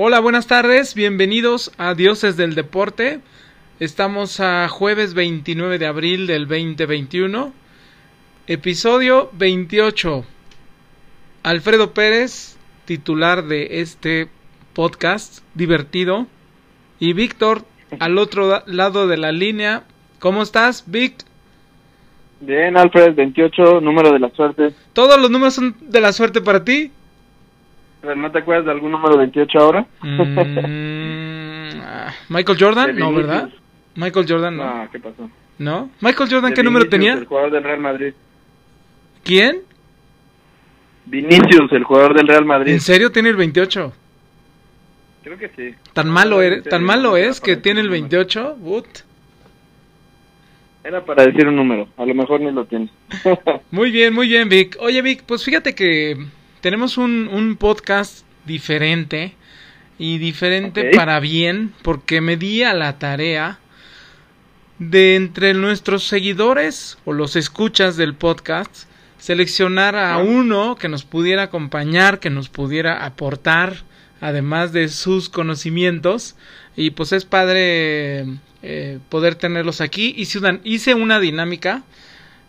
Hola, buenas tardes, bienvenidos a Dioses del Deporte. Estamos a jueves 29 de abril del 2021, episodio 28. Alfredo Pérez, titular de este podcast divertido, y Víctor al otro lado de la línea. ¿Cómo estás, Vic? Bien, Alfred, 28, número de la suerte. ¿Todos los números son de la suerte para ti? ¿Pero ¿No te acuerdas de algún número 28 ahora? Mm, ah, Michael Jordan, no. ¿verdad? Michael Jordan, no. ¿qué pasó? ¿No? Michael Jordan, De ¿qué número Vinicius, tenía? El jugador del Real Madrid. ¿Quién? Vinicius, el jugador del Real Madrid. ¿En serio tiene el 28? Creo que sí. ¿Tan malo, eres, tan malo es que tiene el decir un número. 28? But. Era para decir un número, a lo mejor ni lo tienes. Muy bien, muy bien, Vic. Oye, Vic, pues fíjate que tenemos un, un podcast diferente y diferente para bien porque me di a la tarea de entre nuestros seguidores o los escuchas del podcast seleccionar a uno que nos pudiera acompañar, que nos pudiera aportar, además de sus conocimientos. Y pues es padre eh, poder tenerlos aquí. Hice una, hice una dinámica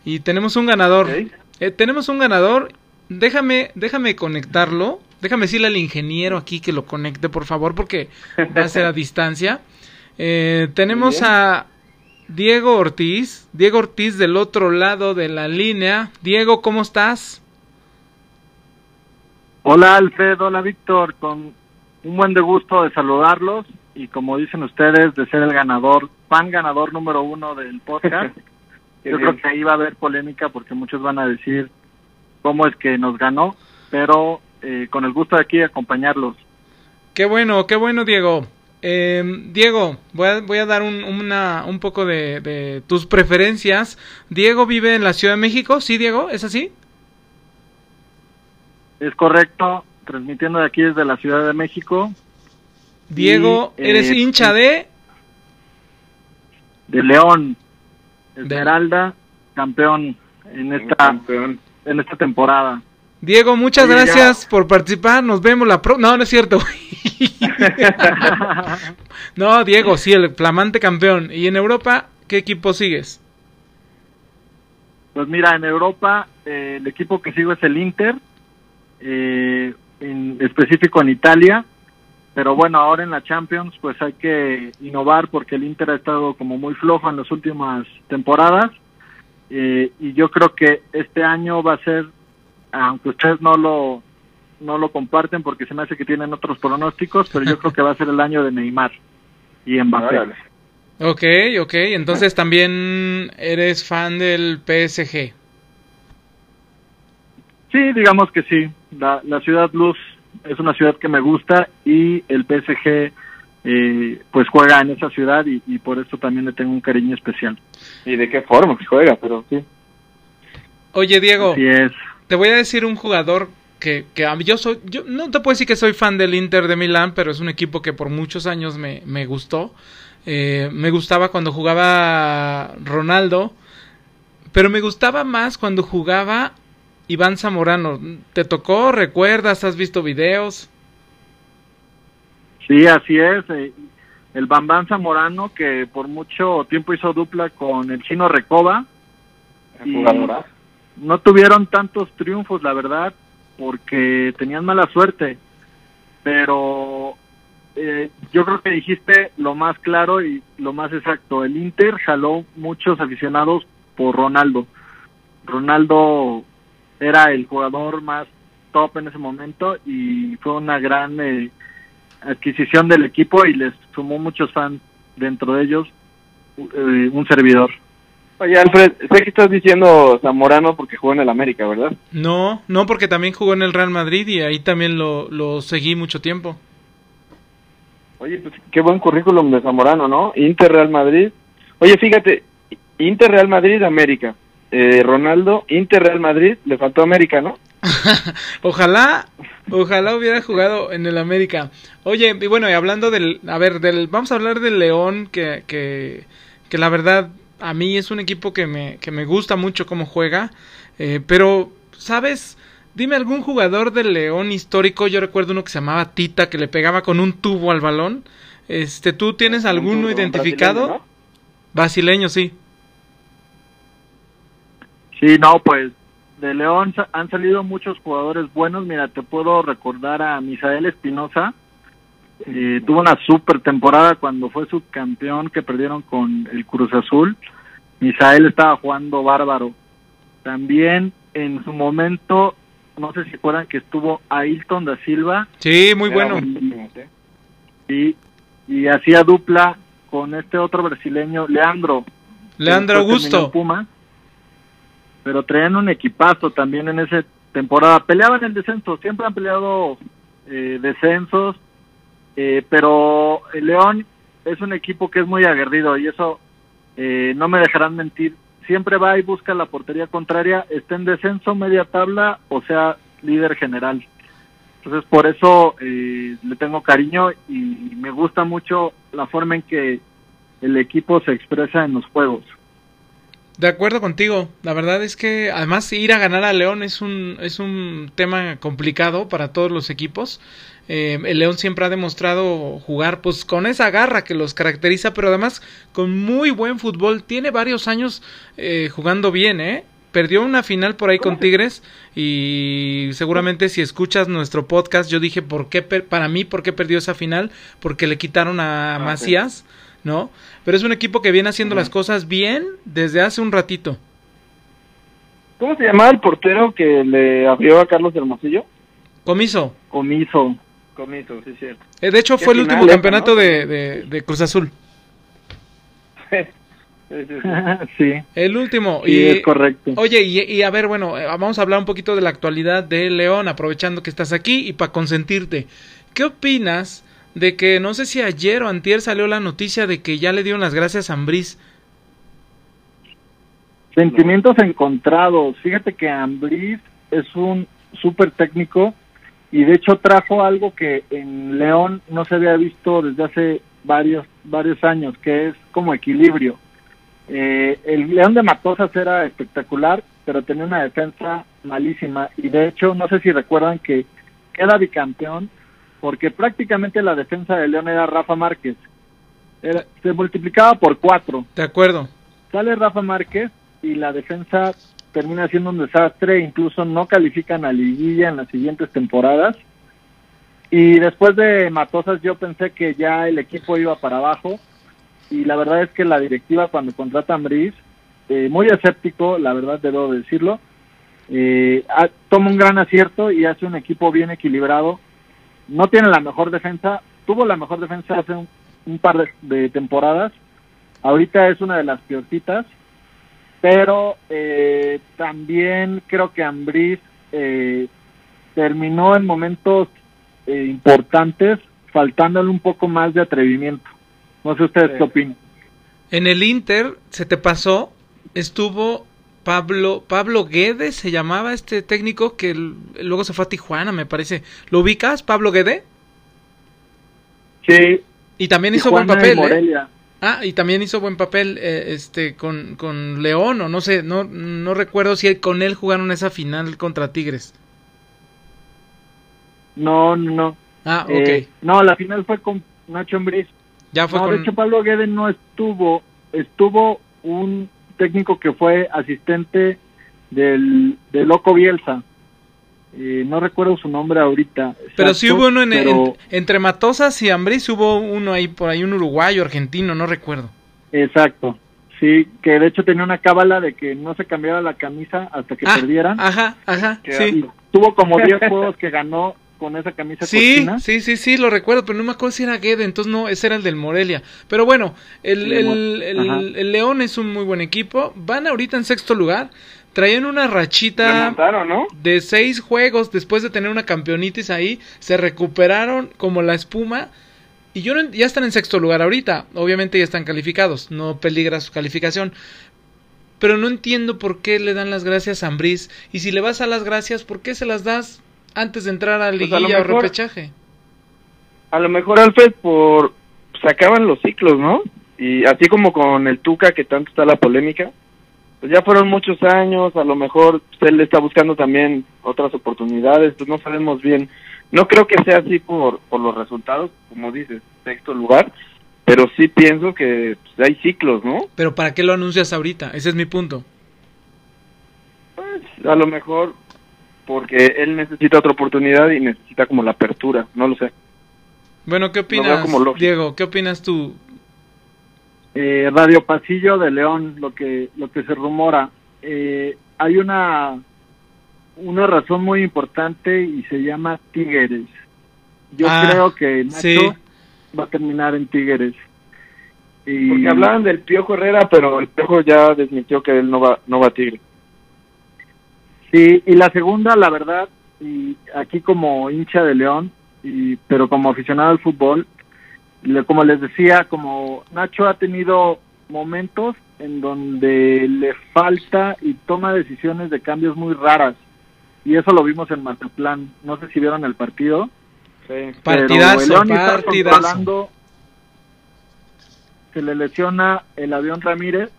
y tenemos un ganador. Eh, tenemos un ganador. Déjame, déjame conectarlo. Déjame decirle al ingeniero aquí que lo conecte, por favor, porque va a ser a distancia. Eh, tenemos a Diego Ortiz. Diego Ortiz del otro lado de la línea. Diego, ¿cómo estás? Hola Alfred, hola Víctor, con un buen de gusto de saludarlos y como dicen ustedes, de ser el ganador, fan ganador número uno del podcast. Yo bien. creo que ahí va a haber polémica porque muchos van a decir cómo es que nos ganó, pero eh, con el gusto de aquí acompañarlos. Qué bueno, qué bueno, Diego. Eh, Diego, voy a, voy a dar un, una, un poco de, de tus preferencias. Diego vive en la Ciudad de México, ¿sí, Diego? ¿Es así? Es correcto, transmitiendo de aquí desde la Ciudad de México, Diego, Y, eh, eres hincha de... de León, Esmeralda, campeón en esta Campeón. En esta temporada. Diego, muchas Oye, ya. gracias por participar. Nos vemos la pro... No, no es cierto. no, Diego, sí, el flamante campeón. ¿Y en Europa qué equipo sigues? Pues mira, en Europa eh, el equipo que sigo es el Inter, eh, en específico en Italia, pero bueno, ahora en la Champions pues hay que innovar porque el Inter ha estado como muy flojo en las últimas temporadas eh, y yo creo que este año va a ser, aunque ustedes no lo no lo comparten porque se me hace que tienen otros pronósticos, pero yo creo que va a ser el año de Neymar y Mbappé. Órale. Ok, ok. Entonces también eres fan del PSG. Sí, digamos que sí. La, la ciudad Luz es una ciudad que me gusta y el PSG eh, pues juega en esa ciudad y, y por eso también le tengo un cariño especial. ¿Y de qué forma que juega? Pero sí. Oye, Diego, Así es. te voy a decir un jugador que, que a mí- yo soy, yo no te puedo decir que soy fan del Inter de Milán, pero es un equipo que por muchos años me, me gustó. Eh, me gustaba cuando jugaba Ronaldo, pero me gustaba más cuando jugaba Iván Zamorano. ¿Te tocó? ¿Recuerdas? ¿Has visto videos? Sí, así es. El Bambán Zamorano que por mucho tiempo hizo dupla con el chino Recoba. Y- Jugadora. no tuvieron tantos triunfos, la verdad, porque tenían mala suerte. Pero eh, yo creo que dijiste lo más claro y lo más exacto. El Inter jaló muchos aficionados por Ronaldo. Ronaldo era el jugador más top en ese momento y fue una gran eh, adquisición del equipo y les sumó muchos fans dentro de ellos eh, un servidor. Oye, Alfred, sé que estás diciendo Zamorano porque jugó en el América, ¿verdad? No, no, porque también jugó en el Real Madrid y ahí también lo, lo seguí mucho tiempo. Oye, pues qué buen currículum de Zamorano, ¿no? Inter Real Madrid. Oye, fíjate, Inter Real Madrid América. Eh, Ronaldo, Inter Real Madrid, le faltó América, ¿no? Ojalá, ojalá hubiera jugado en el América. Oye, y bueno, y hablando del, a ver, del, vamos a hablar del León, que, que, que la verdad a mí es un equipo que me, que me gusta mucho cómo juega, eh, pero, ¿sabes? Dime algún jugador del León histórico, yo recuerdo uno que se llamaba Tita, que le pegaba con un tubo al balón. Este, ¿tú tienes alguno Un identificado? brasileño, Brasileño, sí. Sí, no, pues de León han salido muchos jugadores buenos. Mira, te puedo recordar a Misael Espinosa. Eh, tuvo una super temporada cuando fue subcampeón que perdieron con el Cruz Azul. Misael estaba jugando bárbaro. También en su momento, no sé si recuerdan que estuvo Ailton da Silva Sí, muy bueno. y, y hacía dupla con este otro brasileño, Leandro. Leandro Augusto. Pumas, pero traían un equipazo también en esa temporada. Peleaban el descenso, siempre han peleado eh, descensos, eh, pero el León es un equipo que es muy aguerrido y eso eh, no me dejarán mentir. Siempre va y busca la portería contraria, esté en descenso, media tabla o sea líder general. Entonces por eso eh, le tengo cariño y me gusta mucho la forma en que el equipo se expresa en los juegos. De acuerdo contigo. La verdad es que además ir a ganar a León es un, es un tema complicado para todos los equipos. Eh, el León siempre ha demostrado jugar pues con esa garra que los caracteriza, pero además con muy buen fútbol. Tiene varios años eh, jugando bien, ¿eh? Perdió una final por ahí con Tigres y seguramente si escuchas nuestro podcast yo dije por qué per- para mí por qué perdió esa final porque le quitaron a Ah, sí. ¿No? Pero es un equipo que viene haciendo las cosas bien desde hace un ratito. ¿Cómo se llamaba el portero que le abrió a Carlos Hermosillo? Comiso. Comiso. Comiso, sí, cierto. Eh, de hecho fue el último campeonato ¿no? de, de- de Cruz Azul. Sí, El último. sí, y, es correcto. Oye, y, y a ver, bueno, eh, vamos a hablar un poquito de la actualidad de León, aprovechando que estás aquí y para consentirte. ¿Qué opinas de que, no sé si ayer o antier salió la noticia de que ya le dieron las gracias a Ambriz? Sentimientos encontrados. Fíjate que Ambriz es un súper técnico y de hecho trajo algo que en León no se había visto desde hace varios varios años, que es como equilibrio. Eh, el León de Matosas era espectacular, pero tenía una defensa malísima y de hecho no sé si recuerdan que queda bicampeón porque prácticamente la defensa de León era Rafa Márquez. Era- se multiplicaba por cuatro De acuerdo. sale Rafa Márquez y la defensa termina siendo un desastre, incluso no califican a liguilla en las siguientes temporadas. Y después de Matosas yo pensé que ya el equipo iba para abajo y la verdad es que la directiva cuando contrata a Ambriz, eh, muy escéptico, la verdad debo decirlo, eh, toma un gran acierto y hace un equipo bien equilibrado. No tiene la mejor defensa, tuvo la mejor defensa hace un, un par de, de temporadas, ahorita es una de las peorcitas, pero eh, también creo que Ambriz eh, terminó en momentos eh, importantes faltándole un poco más de atrevimiento. No sé ustedes qué opinan. En el Inter se te pasó, estuvo Pablo, Pablo Guedes se llamaba este técnico que luego se fue a Tijuana, me parece. ¿Lo ubicas, Pablo Guede? Sí, Y también hizo buen y papel. ¿eh? Ah, y también hizo buen papel eh, este con, con León, o no sé, no, no recuerdo si con él jugaron esa final contra Tigres. No, no, no. Ah, ok. Eh, no, la final fue con Nacho Ambriz. ya fue No, con... de hecho Pablo Guede no estuvo, estuvo un técnico que fue asistente del, de Loco Bielsa. Eh, no recuerdo su nombre ahorita. pero sí hubo uno en, pero- en- entre Matosas y Ambriz, hubo uno ahí, por ahí, un uruguayo, argentino, no recuerdo. Exacto. Sí, que de hecho tenía una cábala de que no se cambiara la camisa hasta que Ah, perdieran. Ajá, ajá, Qué sí. Tuvo como 10 juegos que ganó con esa camisa Sí, cochina. sí, sí, sí, lo recuerdo, pero no me acuerdo si era Guede, entonces no, ese era el del Morelia. Pero bueno, el, el, el- León es un muy buen equipo. Van ahorita en sexto lugar. Traían una rachita de seis juegos después de tener una campeonitis ahí. Se recuperaron como la espuma. Y yo no- ya están en sexto lugar ahorita. Obviamente ya están calificados. No peligra su calificación. Pero no entiendo por qué le dan las gracias a Ambriz. Y si le vas a las gracias, ¿por qué se las das antes de entrar a Pues a liguilla o mejor- repechaje? A lo mejor Alfred por se acaban los ciclos, ¿no? Y así como con el Tuca que tanto está la polémica, pues ya fueron muchos años, a lo mejor él está buscando también otras oportunidades, pues no sabemos bien. No creo que sea así por, por los resultados, como dices, sexto lugar, pero sí pienso que pues, hay ciclos, ¿no? Pero ¿para qué lo anuncias ahorita? Ese es mi punto. Pues a lo mejor porque él necesita otra oportunidad y necesita como la apertura, no lo sé. Bueno, ¿qué opinas, Diego? ¿Qué opinas tú? Eh, Radio Pasillo de León, lo que lo que se rumora. Eh, hay una una razón muy importante y se llama Tigres. Yo Ah, creo que Nacho sí. va a terminar en Tigres. Y Porque hablaban del Piojo Herrera, pero el Piojo ya desmintió que él no va, no va a Tigre. Sí, y la segunda, la verdad, y aquí como hincha de León, y, pero como aficionado al fútbol, le- como les decía, como Nacho ha tenido momentos en donde le falta y toma decisiones de cambios muy raras. Y eso lo vimos en Mazatlán. No sé si vieron el partido. Sí. Partidazo, León está partidazo. Se le lesiona el avión Ramírez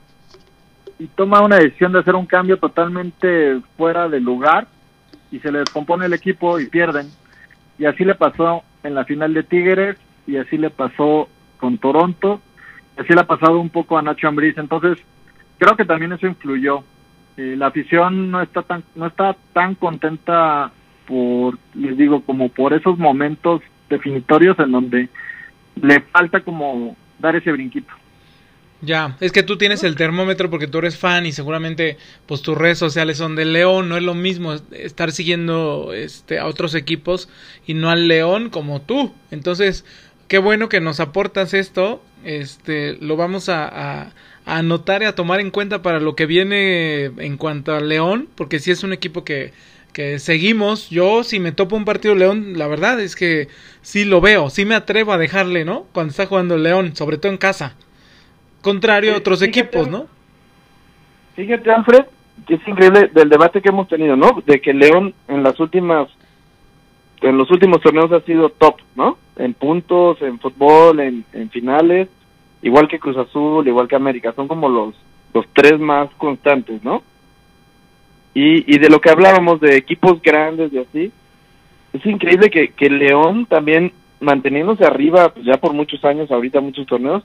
y toma una decisión de hacer un cambio totalmente fuera de lugar y se le descompone el equipo y pierden. Y así le pasó en la final de Tigres y así le pasó con Toronto y así le ha pasado un poco a Nacho Ambriz. Entonces, creo que también eso influyó. Eh, la afición no está tan no está tan contenta por les digo como por esos momentos definitorios en donde le falta como dar ese brinquito. Ya, es que tú tienes el termómetro porque tú eres fan y seguramente pues tus redes sociales son del León, no es lo mismo estar siguiendo este a otros equipos y no al León como tú. Entonces, qué bueno que nos aportas esto, este lo vamos a anotar y a tomar en cuenta para lo que viene en cuanto al León, porque si es un equipo que que seguimos, yo si me topo un partido León, la verdad es que sí lo veo, sí me atrevo a dejarle, ¿no? Cuando está jugando León, sobre todo en casa contrario a otros fíjate, equipos, ¿no? Fíjate, Alfred, que es increíble del debate que hemos tenido, ¿no? De que León en las últimas, en los últimos torneos ha sido top, ¿no? En puntos, en fútbol, en, en finales, igual que Cruz Azul, igual que América, son como los, los tres más constantes, ¿no? Y, y de lo que hablábamos de equipos grandes y así, es increíble que, que León también manteniéndose arriba pues, ya por muchos años, ahorita muchos torneos,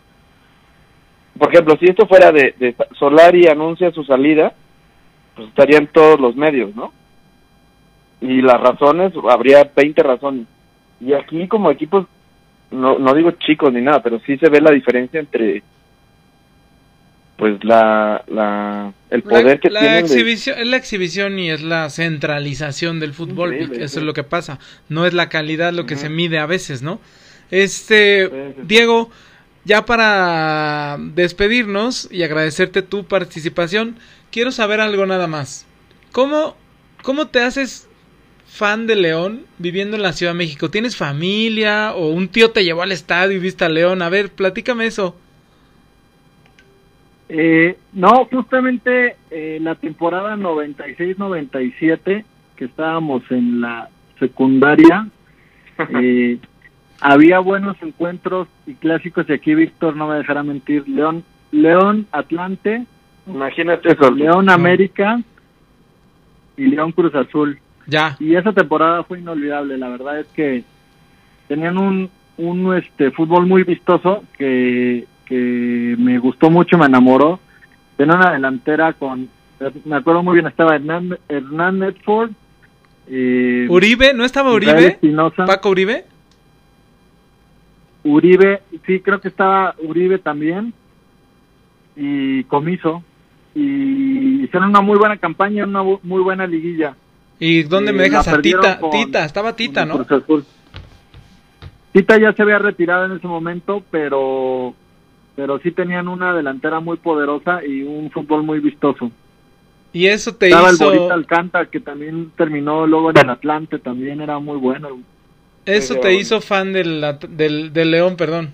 por ejemplo, si esto fuera de, de Solari anuncia su salida, pues estarían todos los medios, ¿no? Y las razones, habría 20 razones. Y aquí como equipos, no, no digo chicos ni nada, pero sí se ve la diferencia entre pues la, la el poder la, que la tienen de- exhibición es la exhibición y es la centralización del fútbol Increíble, eso sí. es lo que pasa no es la calidad lo que se mide a veces no este Sí, sí, sí. Diego ya para despedirnos y agradecerte tu participación quiero saber algo nada más. Cómo cómo te haces fan de León viviendo en la Ciudad de México tienes familia o un tío te llevó al estadio y viste a León a ver platícame eso. Eh, no, justamente eh, la temporada 96-97, que estábamos en la secundaria, eh, había buenos encuentros y clásicos, y aquí Víctor no me dejará mentir, León, León Atlante, Imagínate eso. León América y León Cruz Azul. ya. Y esa temporada fue inolvidable, la verdad es que tenían un, un este fútbol muy vistoso que, que me gustó mucho, me enamoró. Tenían una delantera con, me acuerdo muy bien, estaba Hernán, Hernán Medford, eh, Uribe no estaba Uribe Paco Uribe Uribe, sí, creo que estaba Uribe también, y Comiso, y hicieron una muy buena campaña, una bu- muy buena liguilla. ¿Y dónde Eh, me dejas la a Tita? con- Tita, estaba Tita, ¿no? Tita ya se había retirado en ese momento, pero pero sí tenían una delantera muy poderosa y un fútbol muy vistoso. Y eso te Estaba hizo, el Borita Alcántara, que también terminó luego en el Atlante, también era muy bueno. Eso te hizo fan del, del, del León, perdón.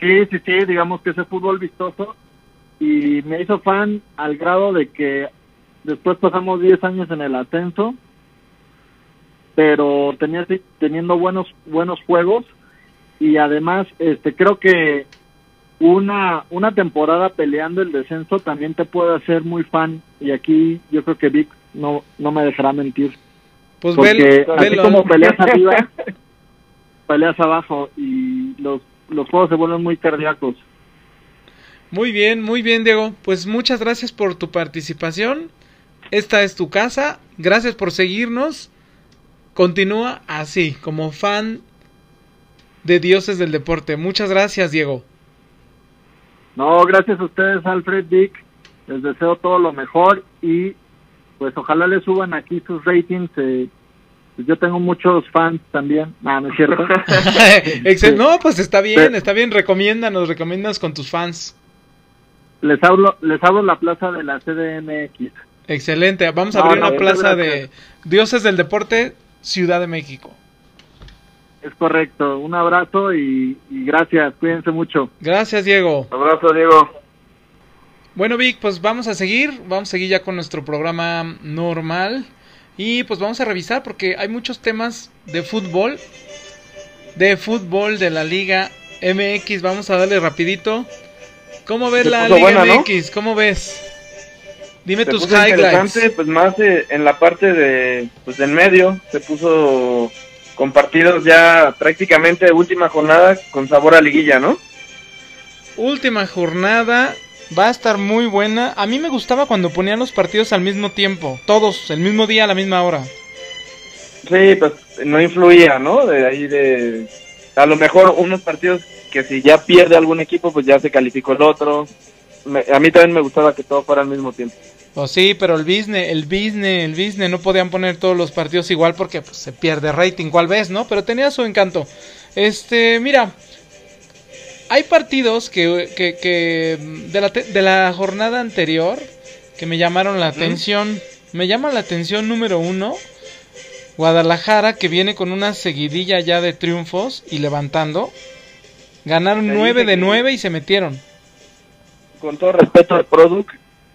Sí, sí, sí, digamos que ese fútbol vistoso y me hizo fan al grado de que después pasamos 10 años en el ascenso, pero tenía, teniendo buenos buenos juegos y además este creo que una, una temporada peleando el descenso también te puede hacer muy fan y aquí yo creo que Vic no, no me dejará mentir. Pues Porque así velo. como peleas arriba, peleas abajo y los, los juegos se vuelven muy cardíacos. Muy bien, muy bien, Diego. Pues muchas gracias por tu participación. Esta es tu casa. Gracias por seguirnos. Continúa así, como fan de Dioses del Deporte. Muchas gracias, Diego. No, gracias a ustedes, Alfred Vic. Les deseo todo lo mejor y pues ojalá les suban aquí sus ratings. eh, pues yo tengo muchos fans también. No, no es cierto. Excel- no, pues está bien, Sí. está bien. Recomiéndanos, recomiéndanos con tus fans. les hablo, les hablo la plaza de la CDMX. Excelente. Vamos a No, abrir no, una plaza de Dioses del Deporte, Ciudad de México. Es correcto. Un abrazo y, y gracias. Cuídense mucho. Gracias, Diego. Abrazo, Diego. Bueno, Vic, pues vamos a seguir, vamos a seguir ya con nuestro programa normal y pues vamos a revisar porque hay muchos temas de fútbol, de fútbol de la Liga MX, vamos a darle rapidito. ¿Cómo ves la Liga buena, ¿no? MX? ¿Cómo ves? Dime Se tus puso highlights. pues más eh, en la parte de, pues del medio, se puso con partidos ya prácticamente de última jornada con sabor a liguilla, ¿no? Última jornada, va a estar muy buena. A mí me gustaba cuando ponían los partidos al mismo tiempo, todos, el mismo día, a la misma hora. Sí, pues no influía, ¿no? De ahí de... A lo mejor unos partidos que si ya pierde algún equipo, pues ya se calificó el otro. Me- a mí también me gustaba que todo fuera al mismo tiempo. Pues sí, pero el business, el business, el business no podían poner todos los partidos igual porque pues, se pierde rating, cual vez, ¿no? Pero tenía su encanto. Este, mira, hay partidos que, que, que de, la te- de la jornada anterior que me llamaron la atención. Me llama la atención número uno, Guadalajara que viene con una seguidilla ya de triunfos y levantando. Ganaron Ahí 9 dice de que- 9 y se metieron. Con todo respeto al Product,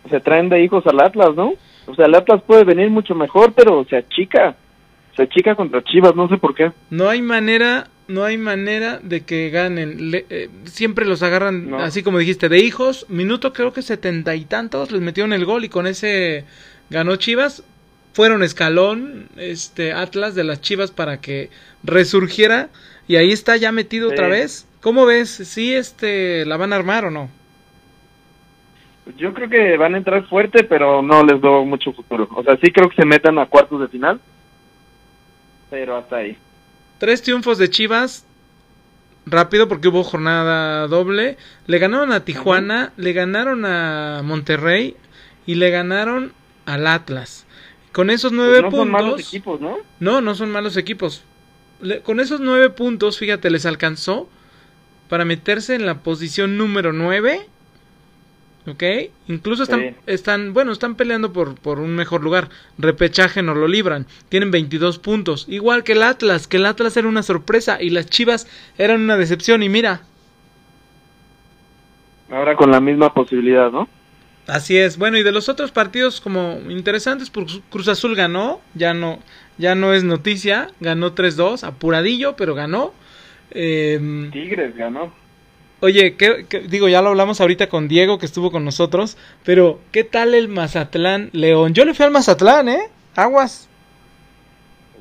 se traen de hijos al Atlas, ¿no? O sea, el Atlas puede venir mucho mejor, pero se achica. Se achica contra Chivas, no sé por qué. No hay manera, no hay manera de que ganen. Le- eh, siempre los agarran, No. así como dijiste, de hijos. Minuto creo que setenta y tantos les metieron el gol y con ese ganó Chivas. Fueron escalón, este Atlas de las Chivas para que resurgiera y ahí está ya metido Sí. otra vez. ¿Cómo ves? ¿Sí este la van a armar o no? Yo creo que van a entrar fuerte, pero no les doy mucho futuro. O sea, sí creo que se metan a cuartos de final, pero hasta ahí. Tres triunfos de Chivas. Rápido porque hubo jornada doble. Le ganaron a Tijuana, le ganaron a Monterrey y le ganaron al Atlas. Con esos nueve Pues no son malos puntos. equipos, ¿no? No, no son malos equipos. Le- con esos nueve puntos, fíjate, les alcanzó para meterse en la posición número nueve. ¿Ok? Incluso están, Sí. están bueno, están peleando por, por un mejor lugar. Repechaje no lo libran. Tienen 22 puntos. Igual que el Atlas, que el Atlas era una sorpresa y las Chivas eran una decepción. Y mira, Ahora con la misma posibilidad, ¿no? Así es. Bueno, y de los otros partidos como interesantes, pues Cruz Azul ganó, ya no, ya no es noticia, ganó 3-2, apuradillo, pero ganó. Eh, Tigres ganó. Oye, ¿qué, qué- digo, ya lo hablamos ahorita con Diego que estuvo con nosotros, pero ¿qué tal el Mazatlán León? Yo le fui al Mazatlán, ¿eh? Aguas.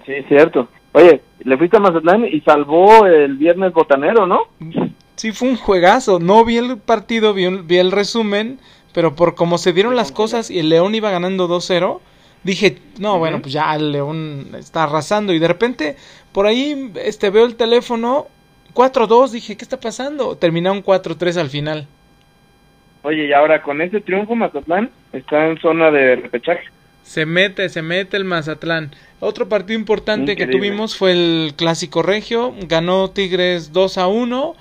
Sí, cierto. Oye, le fuiste a Mazatlán y salvó el viernes botanero, ¿no? Sí, fue un juegazo. No vi el partido, vi, un- vi el resumen, pero por cómo se dieron las cosas y el León iba ganando 2-0, dije, no, bueno, pues ya el León está arrasando. Y de repente, por ahí este veo el teléfono, 4-2, dije, ¿qué está pasando? Terminaron 4-3 al final. Oye, y ahora con ese triunfo Mazatlán está en zona de repechaje. Se mete, se mete el Mazatlán. Otro partido importante que tuvimos fue el Clásico Regio. Ganó Tigres 2 a 1.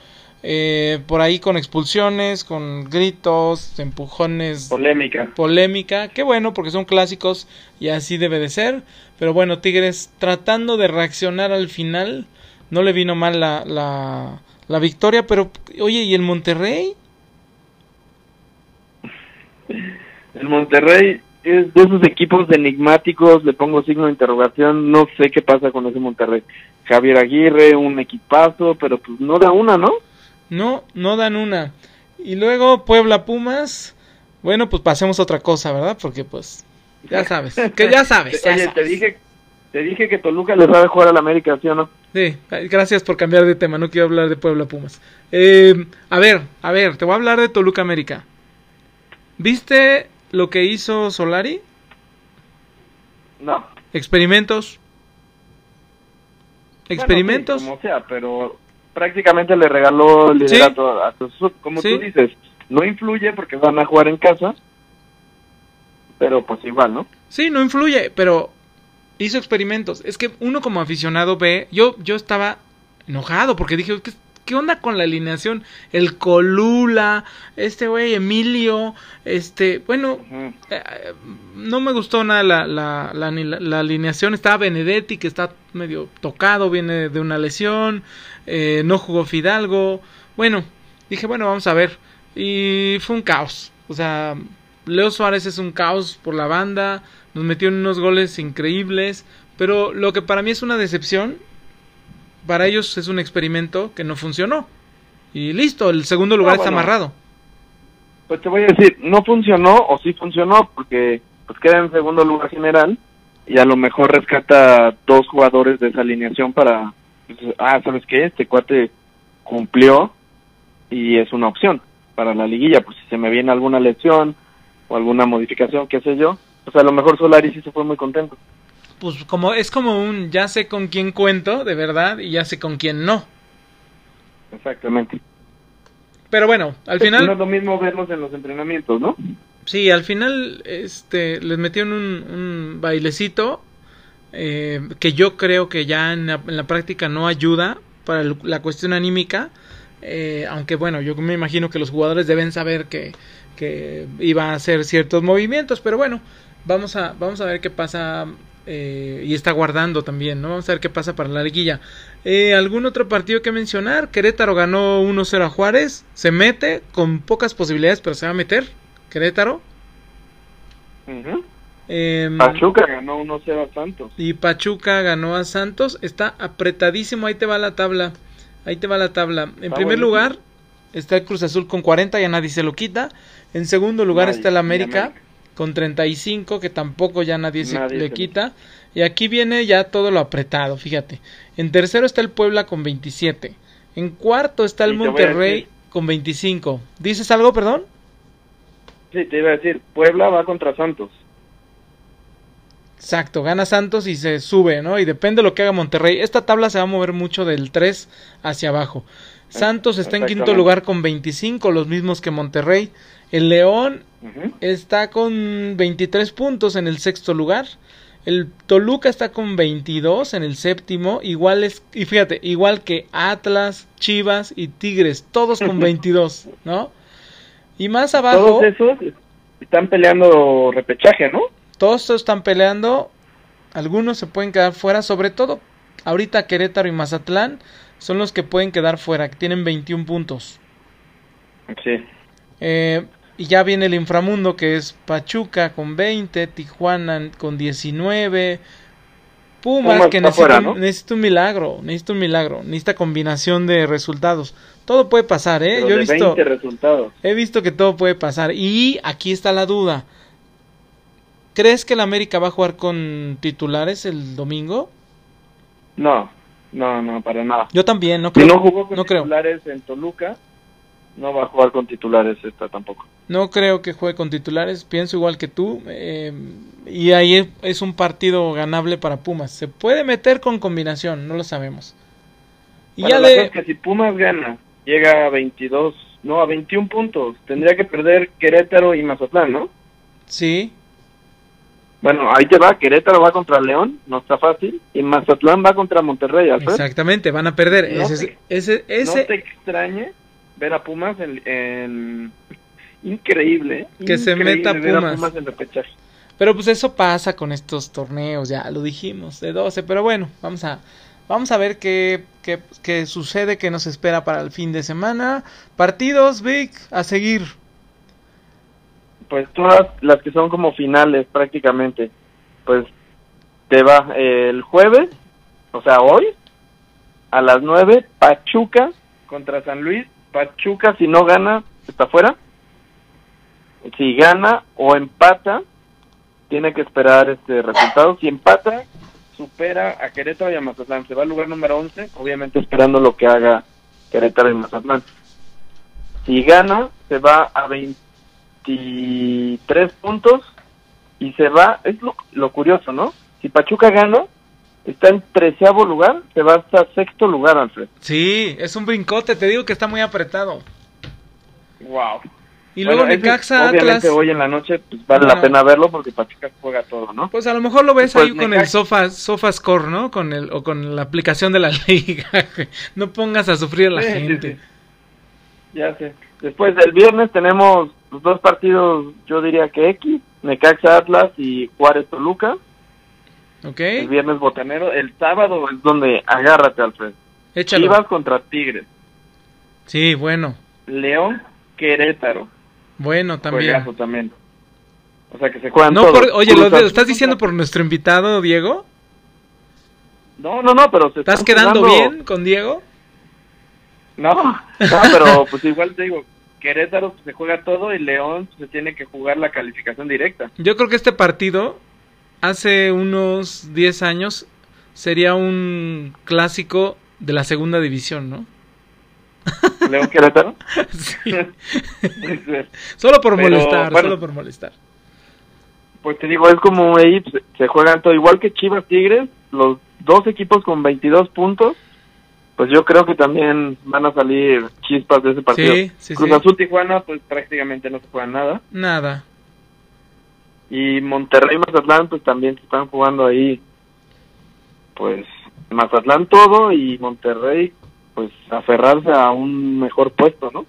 eh, por ahí con expulsiones, con gritos, empujones, Polémica. polémica. Qué bueno, porque son clásicos y así debe de ser. Pero bueno, Tigres tratando de reaccionar al final. No le vino mal la, la, la victoria. Pero, oye, ¿y el Monterrey? El Monterrey es de esos equipos enigmáticos, le pongo signo de interrogación, no sé qué pasa con ese Monterrey. Javier Aguirre, un equipazo, pero pues no da una, ¿no? No, no dan una. Y luego Puebla Pumas. Bueno, pues pasemos a otra cosa, ¿verdad? Porque pues ya sabes, que ya sabes. ya Oye, te dije, te dije que Toluca le sabe jugar a la América, ¿sí o no? Sí, gracias por cambiar de tema, no quiero hablar de Puebla Pumas. Eh, a ver, a ver, te voy a hablar de Toluca América. ¿Viste lo que hizo Solari? No. Experimentos. Experimentos. Bueno, sí, como sea, pero prácticamente le regaló el liderato a Cruz Azul. Como Sí. tú dices, no influye porque van a jugar en casa, pero pues igual, ¿no? Sí, no influye, pero hizo experimentos. Es que uno como aficionado ve, yo, yo estaba enojado porque dije, ¿qué, qué onda con la alineación? El Colula, este güey Emilio, este, bueno, eh, no me gustó nada la, la, la, la- la alineación. Estaba Benedetti, que está medio tocado, viene de una lesión. eh, no jugó Fidalgo. Bueno, dije, bueno, vamos a ver. Y fue un caos. O sea, Leo Suárez es un caos por la banda. Nos metió en unos goles increíbles. Pero lo que para mí es una decepción, para ellos es un experimento que no funcionó. Y listo, el segundo lugar Ah, está bueno. amarrado. Pues te voy a decir, no funcionó o sí funcionó porque pues queda en segundo lugar general y a lo mejor rescata dos jugadores de esa alineación para, pues, ah, ¿sabes qué? Este cuate cumplió y es una opción para la liguilla, pues si se me viene alguna lesión o alguna modificación, qué sé yo, pues a lo mejor Solari sí se fue muy contento. pues como es como un ya sé con quién cuento de verdad y ya sé con quién no. Exactamente. Pero bueno, al No es final lo mismo verlos en los entrenamientos, ¿no? sí, al final este les metieron un, un bailecito eh, que yo creo que ya en la, en la práctica no ayuda para el- la cuestión anímica. eh, aunque bueno, yo me imagino que los jugadores deben saber que, que iba a hacer ciertos movimientos, pero bueno, vamos a, vamos a ver qué pasa eh, y está guardando también, ¿no? Vamos a ver qué pasa para la liguilla. Eh, ¿Algún otro partido que mencionar? Querétaro ganó 1-0 a Juárez, se mete con pocas posibilidades, pero se va a meter. Querétaro. Em, Pachuca ganó 1-0 a Santos. y Pachuca ganó a Santos. Está apretadísimo. Ahí te va la tabla. Ahí te va la tabla. En Está primer buenísimo. lugar está el Cruz Azul con 40, ya nadie se lo quita. En segundo lugar Nadie, está el América, América. con 35, que tampoco ya nadie, se le se quita. Y aquí viene ya todo lo apretado, fíjate. En tercero está el Puebla con 27. En cuarto está el Y Monterrey con 25. ¿Dices algo, perdón? Sí, te iba a decir, Puebla va contra Santos. Exacto, gana Santos y se sube, ¿no? Y depende de lo que haga Monterrey. Esta tabla se va a mover mucho del 3 hacia abajo. Santos está en quinto lugar con 25, los mismos que Monterrey. El León está con 23 puntos en el sexto lugar. El Toluca está con 22 en el séptimo. Igual es, y fíjate, igual que Atlas, Chivas y Tigres, todos con 22, ¿no? Y más abajo, Todos esos están peleando repechaje, ¿no? todos están peleando. Algunos se pueden quedar fuera, sobre todo ahorita Querétaro y Mazatlán son los que pueden quedar fuera, que tienen 21 puntos. Sí. Eh, y ya viene el inframundo que es Pachuca con 20, Tijuana con 19, Pumas, Pumas que necesita, fuera, un- ¿no? necesita un milagro, necesita un milagro, necesita combinación de resultados. Todo puede pasar, ¿eh? Pero Yo he visto, 20 resultados. he visto que todo puede pasar. Y aquí está la duda. ¿Crees que el América va a jugar con titulares el domingo? No, no, no, para nada. Yo también, no creo. no jugó con no creo. titulares en Toluca, no va a jugar con titulares esta tampoco. No creo que juegue con titulares, pienso igual que tú. eh, y ahí es, es un partido ganable para Pumas. Se puede meter con combinación, no lo sabemos. Y Bueno, ya la cosa le... es que si Pumas gana, llega a 22, no, a 21 puntos, tendría que perder Querétaro y Mazatlán, ¿no? Sí, Bueno, ahí te va, Querétaro va contra León, no está fácil, y Mazatlán va contra Monterrey, Alfred. exactamente, van a perder. No ese, te- ese, ese, No te extrañe ver a Pumas en... en- Increíble. Que se meta ver a Pumas. Pumas en repechaje. Pero pues eso pasa con estos torneos, ya lo dijimos, de 12. Pero bueno, vamos a, vamos a ver qué, qué, qué sucede, qué nos espera para el fin de semana. Partidos, Vic, a seguir. Pues todas las que son como finales prácticamente, pues te va eh, el jueves, o sea, hoy, a las 9, Pachuca contra San Luis. Pachuca, si no gana, está fuera. Si gana o empata, tiene que esperar este resultado. Si empata, supera a Querétaro y a Mazatlán. Se va al lugar número 11, obviamente esperando lo que haga Querétaro y Mazatlán. Si gana, se va a 23 puntos y se va, es lo, lo curioso, ¿no? Si Pachuca gana, está en treceavo lugar, se va hasta sexto lugar, Alfred. Sí, es un brincote, te digo que está muy apretado. Wow. Y luego Bueno, ese, Necaxa Obviamente Atlas. hoy en la noche pues, vale Bueno. la pena verlo porque Pachuca juega todo, ¿no? Pues a lo mejor lo ves Pues ahí con el Sofa, Sofa Score, ¿no? Con el, o con la aplicación de la liga. no pongas a sufrir a la Sí, sí, gente. sí. Ya sé. Después del viernes tenemos los dos partidos, yo diría que X, Necaxa Atlas y Juárez Toluca. ¿Ok? El viernes botanero. El sábado es donde agárrate, Alfred. Échalo. Chivas contra Tigres. Sí, bueno. León Querétaro. Bueno, también. Juegazo también. O sea que se juegan No, todos. por- oye, ¿lo, lo estás diciendo por nuestro invitado, Diego? No, no, no, pero se ¿Estás quedando jugando- bien con Diego? No, no, pero pues igual te digo, Querétaro se juega todo y León se tiene que jugar la calificación directa. Yo creo que este partido, hace unos 10 años, sería un clásico de la segunda división, ¿no? León Querétaro. Sí. Solo por Pero, molestar, bueno. solo por molestar. Pues te digo, es como ahí se juegan todo, igual que Chivas Tigres, los dos equipos con 22 puntos, pues yo creo que también van a salir chispas de ese partido. Sí, sí, Cruz. Azul Tijuana, pues prácticamente no se juega nada. Nada. Y Monterrey Mazatlán, pues también se están jugando ahí, pues Mazatlán todo y Monterrey, pues aferrarse a un mejor puesto, ¿no?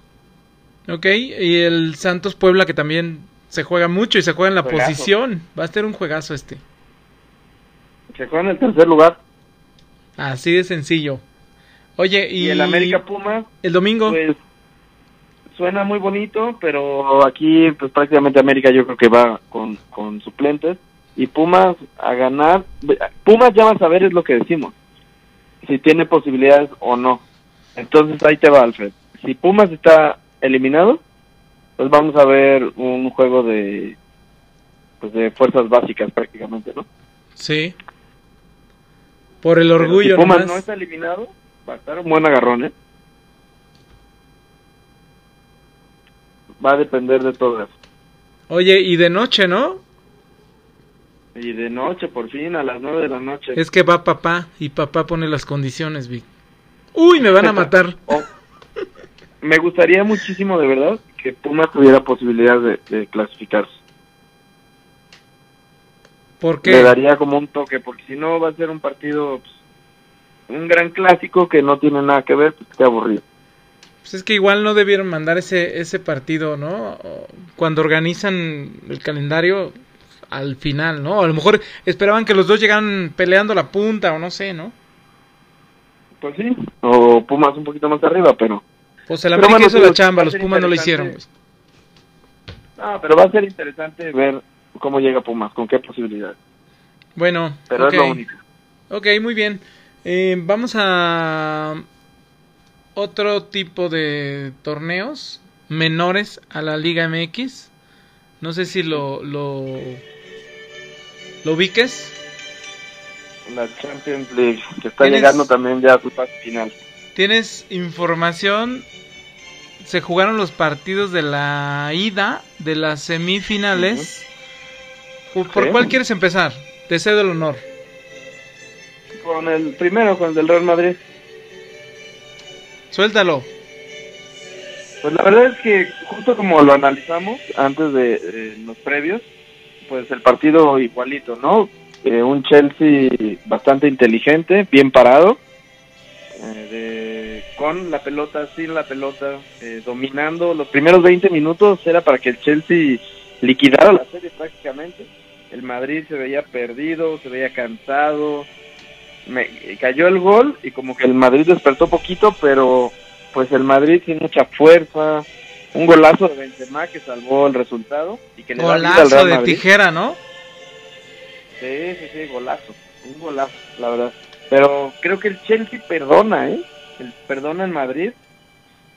Ok, y el Santos Puebla que también se juega mucho y se juega en la Juegazo. posición. Va a ser un juegazo este. Se juega en el tercer lugar. Así de sencillo. Oye, y, Y, el América Pumas, el domingo. pues suena muy bonito, pero aquí pues prácticamente América yo creo que va con, con suplentes y Pumas a ganar, Pumas ya va a saber es lo que decimos, si tiene posibilidades o no. Entonces ahí te va Alfred. Si Pumas está eliminado, pues vamos a ver un juego de pues de fuerzas básicas prácticamente, ¿no? Sí. Por el Pero orgullo si Pumas nomás. no está eliminado, va a estar un buen agarrón, ¿eh? Va a depender de todo eso. Oye, y de noche, ¿no? Y de noche, por fin, a las nueve de la noche. Es que va papá y papá pone las condiciones, Vic. Uy, me van a matar. Oh, me gustaría muchísimo, de verdad, que Pumas tuviera posibilidad de, de clasificarse. ¿Por Le qué? daría como un toque, porque si no va a ser un partido, pues, un gran clásico que no tiene nada que ver, pues qué aburrido. Pues es que igual no debieron mandar ese, ese partido, ¿no? Cuando organizan el calendario al final, ¿no? A lo mejor esperaban que los dos llegaran peleando la punta o no sé, ¿no? Pues sí, o Pumas un poquito más arriba, pero... Pues el América bueno, hizo la chamba, los Pumas no lo hicieron. interesante. Ah, pero va a ser interesante ver cómo llega Pumas, con qué posibilidades. Bueno, Pero es lo único. Ok, muy bien. Eh, vamos a otro tipo de torneos menores a la Liga MX. No sé si lo lo, lo ubiques. La Champions League, que está ¿Tienes- llegando también ya a su fase final. ¿Tienes información? Se jugaron los partidos de la ida de las semifinales. ¿Por cuál quieres empezar? Te cedo el honor. Con el primero, con el del Real Madrid. Suéltalo. Pues la verdad es que justo como lo analizamos antes de los previos, pues el partido igualito, ¿no? Eh, un Chelsea bastante inteligente, bien parado, eh, de- con la pelota, sin la pelota, eh, dominando. Los primeros 20 minutos era para que el Chelsea liquidara la serie prácticamente. El Madrid se veía perdido, se veía cansado. Me, cayó el gol y como que el Madrid despertó poquito, pero pues el Madrid sin mucha fuerza, un golazo de Benzema que salvó el resultado y que le da vida al Golazo Real de Madrid. tijera, ¿no? Sí, sí, sí, golazo, un golazo, la verdad. Pero creo que el Chelsea perdona, ¿eh? El perdona en Madrid